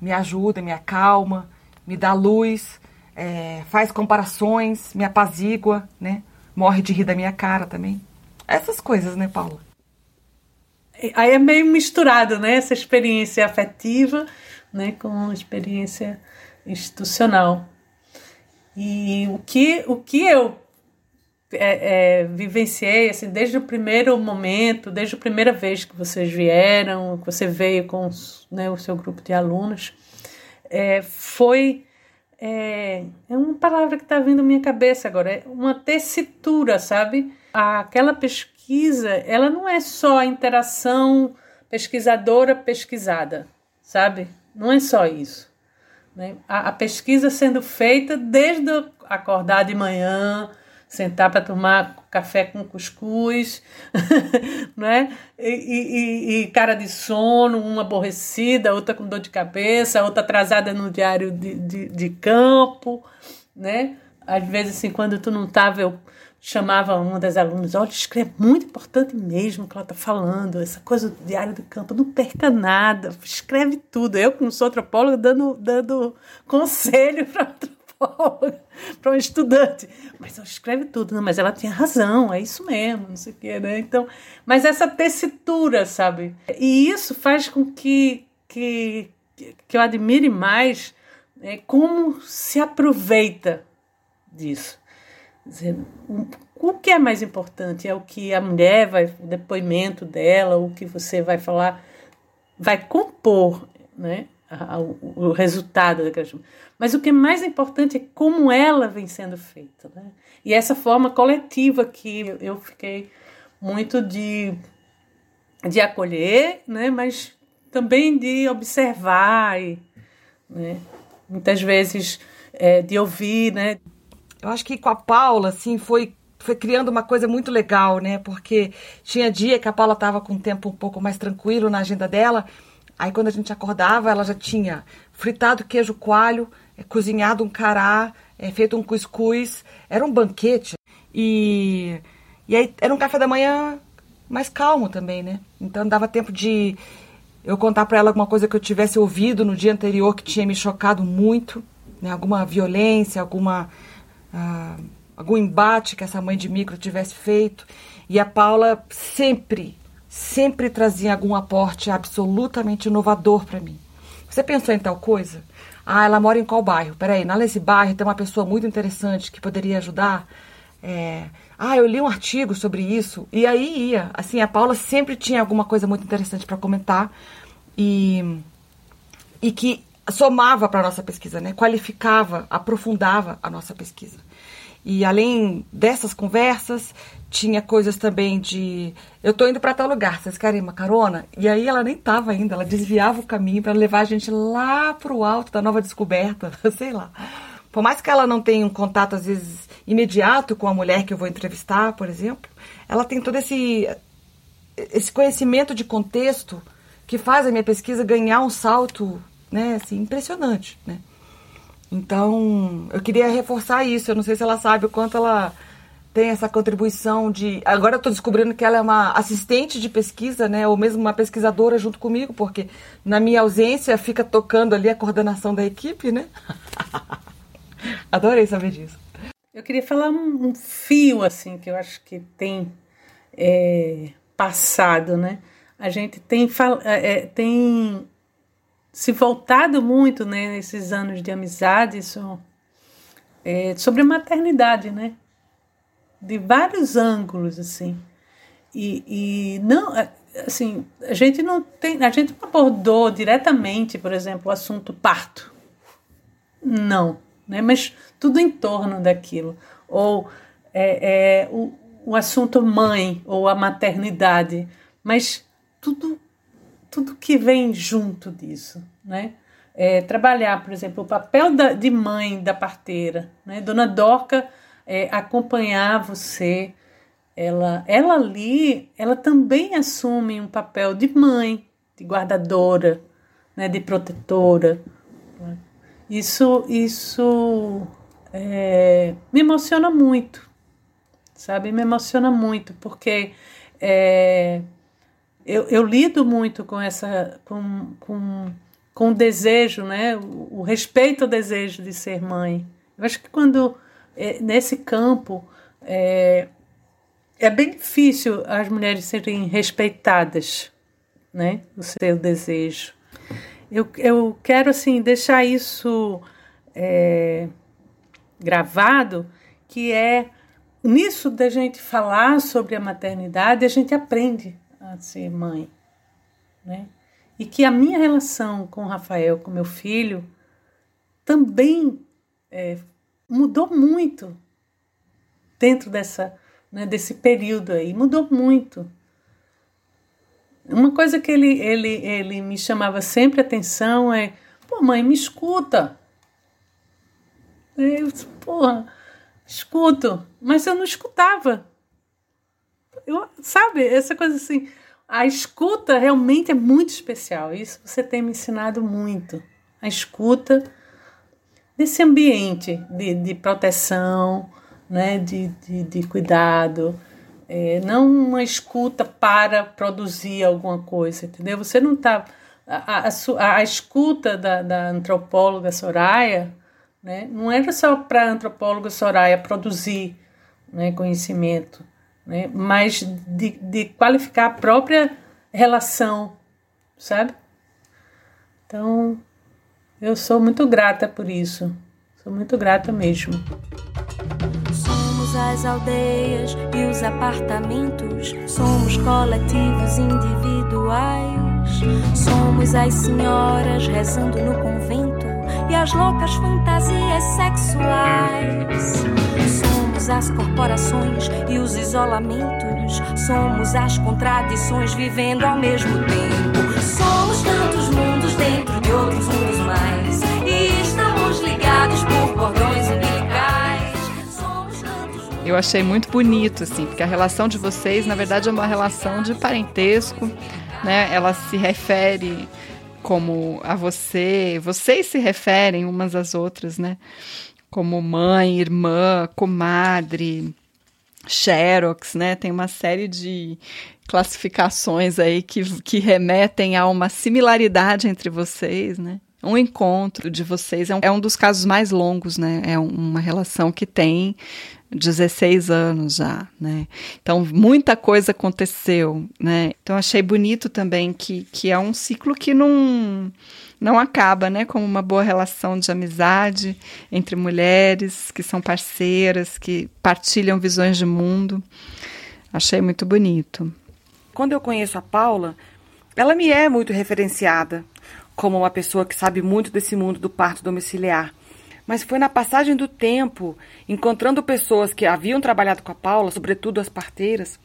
me ajuda, me acalma, me dá luz, é, faz comparações, me apazigua, né? Morre de rir da minha cara também. Essas coisas, né, Paula? Aí é meio misturado, né? Essa experiência afetiva, né, com experiência institucional. E o que, o que eu é, é, vivenciei, assim, desde o primeiro momento, desde a primeira vez que vocês vieram, que você veio com né, o seu grupo de alunos, é, foi. É, é uma palavra que está vindo à minha cabeça agora, é uma tessitura, sabe? Aquela pesquisa, ela não é só a interação pesquisadora-pesquisada, sabe? Não é só isso. Né? A, a, pesquisa sendo feita desde acordar de manhã, sentar para tomar café com cuscuz, né? E, e, e, cara de sono, uma aborrecida, outra com dor de cabeça, outra atrasada no diário de, de, de campo, né? Às vezes, assim, quando tu não estava, eu chamava uma das alunas, olha, escreve é muito importante mesmo o que ela está falando, essa coisa do diário do campo, não perca nada, escreve tudo. Eu, não sou antropóloga, dando, dando conselho para antropóloga, para um estudante. Mas ela escreve tudo, não, mas ela tinha razão, é isso mesmo, não sei o quê, né? Então, mas essa tessitura, sabe? E isso faz com que, que, que eu admire mais né, como se aproveita disso o que é mais importante? É o que a mulher vai, o depoimento dela, o que você vai falar, vai compor né, o, resultado daquela Mas o que é mais importante é como ela vem sendo feita. Né? E essa forma coletiva que eu fiquei muito de, de acolher, né, mas também de observar e né, muitas vezes é, de ouvir, né? Eu acho que com a Paula, assim, foi foi criando uma coisa muito legal, né? Porque tinha dia que a Paula estava com um tempo um pouco mais tranquilo na agenda dela. Aí quando a gente acordava, ela já tinha fritado queijo coalho, é, cozinhado um cará, é, feito um cuscuz. Era um banquete. E, e aí era um café da manhã mais calmo também, né? Então dava tempo de eu contar para ela alguma coisa que eu tivesse ouvido no dia anterior que tinha me chocado muito, né? Alguma violência, alguma ah, algum embate que essa mãe de micro tivesse feito. E a Paula sempre, sempre trazia algum aporte absolutamente inovador para mim. Você pensou em tal coisa? Ah, ela mora em qual bairro? Peraí, nesse bairro tem uma pessoa muito interessante que poderia ajudar. É, ah, eu li um artigo sobre isso. E aí ia. Assim, a Paula sempre tinha alguma coisa muito interessante para comentar. E, e que somava para a nossa pesquisa, né? qualificava, aprofundava a nossa pesquisa. E além dessas conversas, tinha coisas também de eu tô indo para tal lugar, vocês querem uma carona? E aí ela nem tava ainda, ela desviava o caminho para levar a gente lá pro alto da nova descoberta, sei lá. Por mais que ela não tenha um contato às vezes imediato com a mulher que eu vou entrevistar, por exemplo, ela tem todo esse esse conhecimento de contexto que faz a minha pesquisa ganhar um salto, né, assim, impressionante, né? Então, eu queria reforçar isso. Eu não sei se ela sabe o quanto ela tem essa contribuição de. Agora eu estou descobrindo que ela é uma assistente de pesquisa, né? Ou mesmo uma pesquisadora junto comigo, porque na minha ausência fica tocando ali a coordenação da equipe, né? Adorei saber disso. Eu queria falar um, fio, assim, que eu acho que tem é, passado, né? A gente tem, é, tem se voltado muito né, nesses anos de amizade isso, é, sobre maternidade, né? De vários ângulos, assim. E, e não, é, assim, a gente não tem, a gente abordou diretamente, por exemplo, o assunto parto. Não, né? Mas tudo em torno daquilo. Ou é, é, o, o assunto mãe ou a maternidade, mas tudo tudo que vem junto disso, né? É, trabalhar, por exemplo, o papel da, de mãe da parteira, né? Dona Dorca é, acompanhar você, ela, ela ali, ela também assume um papel de mãe, de guardadora, né? De protetora. Isso, isso é, me emociona muito, sabe? Me emociona muito porque é, eu, eu lido muito com essa com, com, com o desejo, né? O, o, respeito ao desejo de ser mãe. Eu acho que quando é, nesse campo é, é bem difícil as mulheres serem respeitadas, né? O seu desejo. Eu, eu quero assim deixar isso é, gravado, que é nisso da gente falar sobre a maternidade, a gente aprende ser mãe, né? E que a minha relação com o Rafael, com meu filho, também é, mudou muito dentro dessa, né, desse período aí, mudou muito. Uma coisa que ele, ele, ele me chamava sempre atenção é, pô, mãe, me escuta. Eu, porra, escuto, mas eu não escutava. Eu, sabe, essa coisa assim, a escuta realmente é muito especial. Isso você tem me ensinado muito. A escuta nesse ambiente de, de proteção, né, de, de, de cuidado. É, não uma escuta para produzir alguma coisa, entendeu? Você não está. A, a, a, escuta da, da antropóloga Soraya né, não era só para a antropóloga Soraya produzir né, conhecimento né? mas de, de qualificar a própria relação, sabe? Então, eu sou muito grata por isso. Sou muito grata mesmo. Somos as aldeias e os apartamentos, somos coletivos individuais. Somos as senhoras rezando no convento e as loucas fantasias sexuais Somos as corporações e os isolamentos. Somos as contradições vivendo ao mesmo tempo. Somos tantos mundos dentro de outros mundos mais. E estamos ligados por cordões umbilicais. Somos. Eu achei muito bonito, assim, porque a relação de vocês, na verdade, é uma relação de parentesco, né? Ela se refere como a você, vocês se referem umas às outras, né? Como mãe, irmã, comadre, xerox, né? Tem uma série de classificações aí que, que remetem a uma similaridade entre vocês, né? Um encontro de vocês é um, é um dos casos mais longos, né? É uma relação que tem 16 anos já, né? Então, muita coisa aconteceu, né? Então, achei bonito também que, que é um ciclo que não não acaba, né? Como uma boa relação de amizade entre mulheres que são parceiras, que partilham visões de mundo. Achei muito bonito. Quando eu conheço a Paula, ela me é muito referenciada como uma pessoa que sabe muito desse mundo do parto domiciliar. mas foi na passagem do tempo, encontrando pessoas que haviam trabalhado com a Paula, sobretudo as parteiras,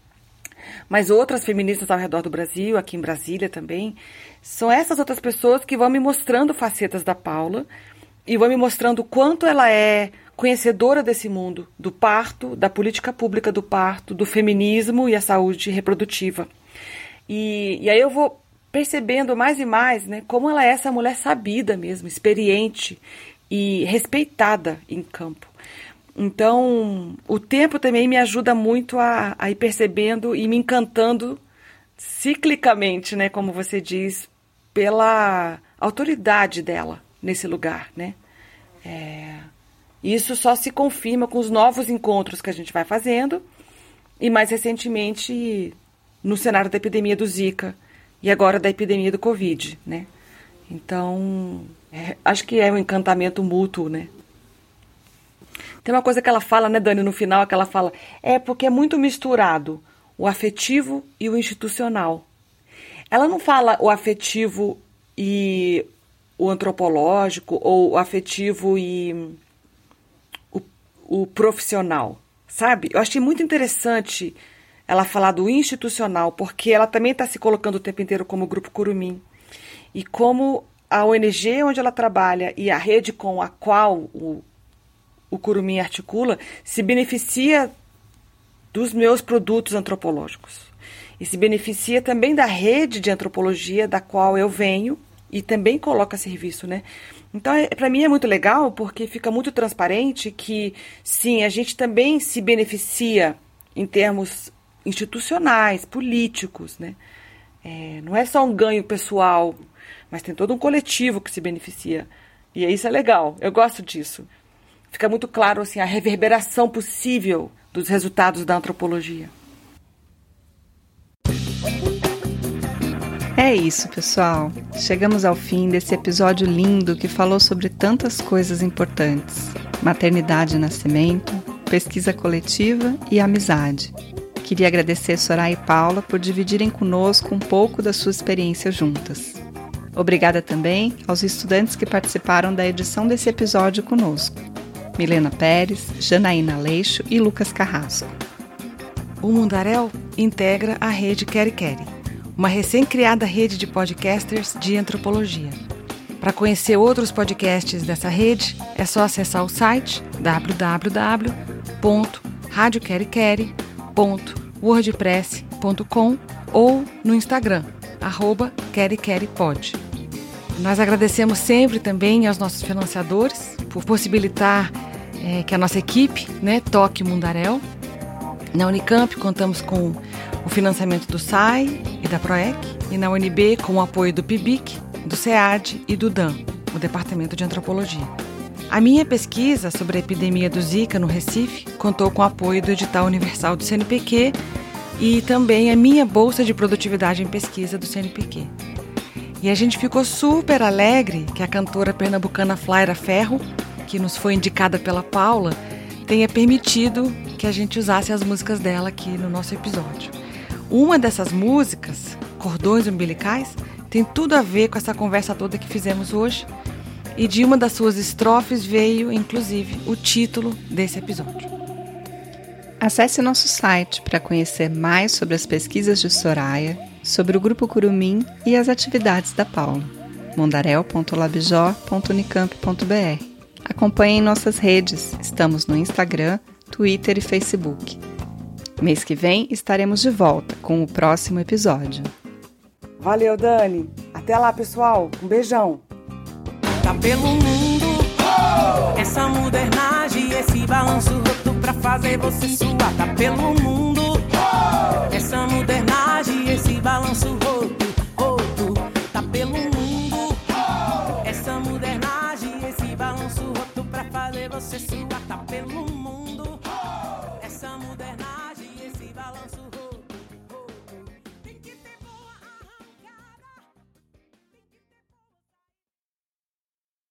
mas outras feministas ao redor do Brasil, aqui em Brasília também. São essas outras pessoas que vão me mostrando facetas da Paula e vão me mostrando quanto ela é conhecedora desse mundo, do parto, da política pública do parto, do feminismo e a saúde reprodutiva. E, e aí eu vou percebendo mais e mais né, como ela é essa mulher sabida mesmo, experiente e respeitada em campo. Então, o tempo também me ajuda muito a, a ir percebendo e me encantando ciclicamente, né, como você diz, pela autoridade dela nesse lugar, né? É, isso só se confirma com os novos encontros que a gente vai fazendo e mais recentemente no cenário da epidemia do Zika e agora da epidemia do Covid, né? Então, é, acho que é um encantamento mútuo, né? Tem uma coisa que ela fala, né, Dani, no final, que ela fala, é porque é muito misturado o afetivo e o institucional. Ela não fala o afetivo e o antropológico, ou o afetivo e o, o profissional, sabe? Eu achei muito interessante ela falar do institucional, porque ela também está se colocando o tempo inteiro como Grupo Curumim. E como a ONG onde ela trabalha e a rede com a qual o o Curumim articula se beneficia dos meus produtos antropológicos. E se beneficia também da rede de antropologia da qual eu venho e também coloca serviço, né? Então, é, para mim é muito legal porque fica muito transparente que, sim, a gente também se beneficia em termos institucionais, políticos, né? É, não é só um ganho pessoal, mas tem todo um coletivo que se beneficia. E isso é legal, eu gosto disso fica muito claro assim a reverberação possível dos resultados da antropologia. É isso, pessoal. Chegamos ao fim desse episódio lindo que falou sobre tantas coisas importantes: maternidade e nascimento, pesquisa coletiva e amizade. Queria agradecer Soraya e Paula por dividirem conosco um pouco da sua experiência juntas. Obrigada também aos estudantes que participaram da edição desse episódio conosco. Milena Pérez, Janaína Leixo e Lucas Carrasco. O Mundaréu integra a rede Quere Quere, uma recém-criada rede de podcasters de antropologia. Para conhecer outros podcasts dessa rede, é só acessar o site www.radioquerequere.wordpress.com ou no Instagram, arroba querequerepod. Nós agradecemos sempre também aos nossos financiadores por possibilitar é, que a nossa equipe né, toque Mundaréu. Na Unicamp contamos com o financiamento do SAI e da PROEC, e na UNB com o apoio do PIBIC, do SEAD e do DAN, o Departamento de Antropologia. A minha pesquisa sobre a epidemia do Zika no Recife contou com o apoio do edital universal do CNPq e também a minha bolsa de produtividade em pesquisa do CNPq. E a gente ficou super alegre que a cantora pernambucana Flaira Ferro que nos foi indicada pela Paula, tenha permitido que a gente usasse as músicas dela aqui no nosso episódio. Uma dessas músicas, Cordões Umbilicais, tem tudo a ver com essa conversa toda que fizemos hoje. E de uma das suas estrofes veio, inclusive, o título desse episódio. Acesse nosso site para conhecer mais sobre as pesquisas de Soraya, sobre o Grupo Curumim e as atividades da Paula. mondarel.labjor.unicamp.br Acompanhem nossas redes. Estamos no Instagram, Twitter e Facebook. Mês que vem estaremos de volta com o próximo episódio. Valeu, Dani. Até lá, pessoal. Um beijão. Tá pelo mundo oh! essa modernagem, é esse balanço roto pra fazer você suar. Tá pelo mundo oh! essa modernagem, é esse balanço roto, roto. Tá pelo mundo. você se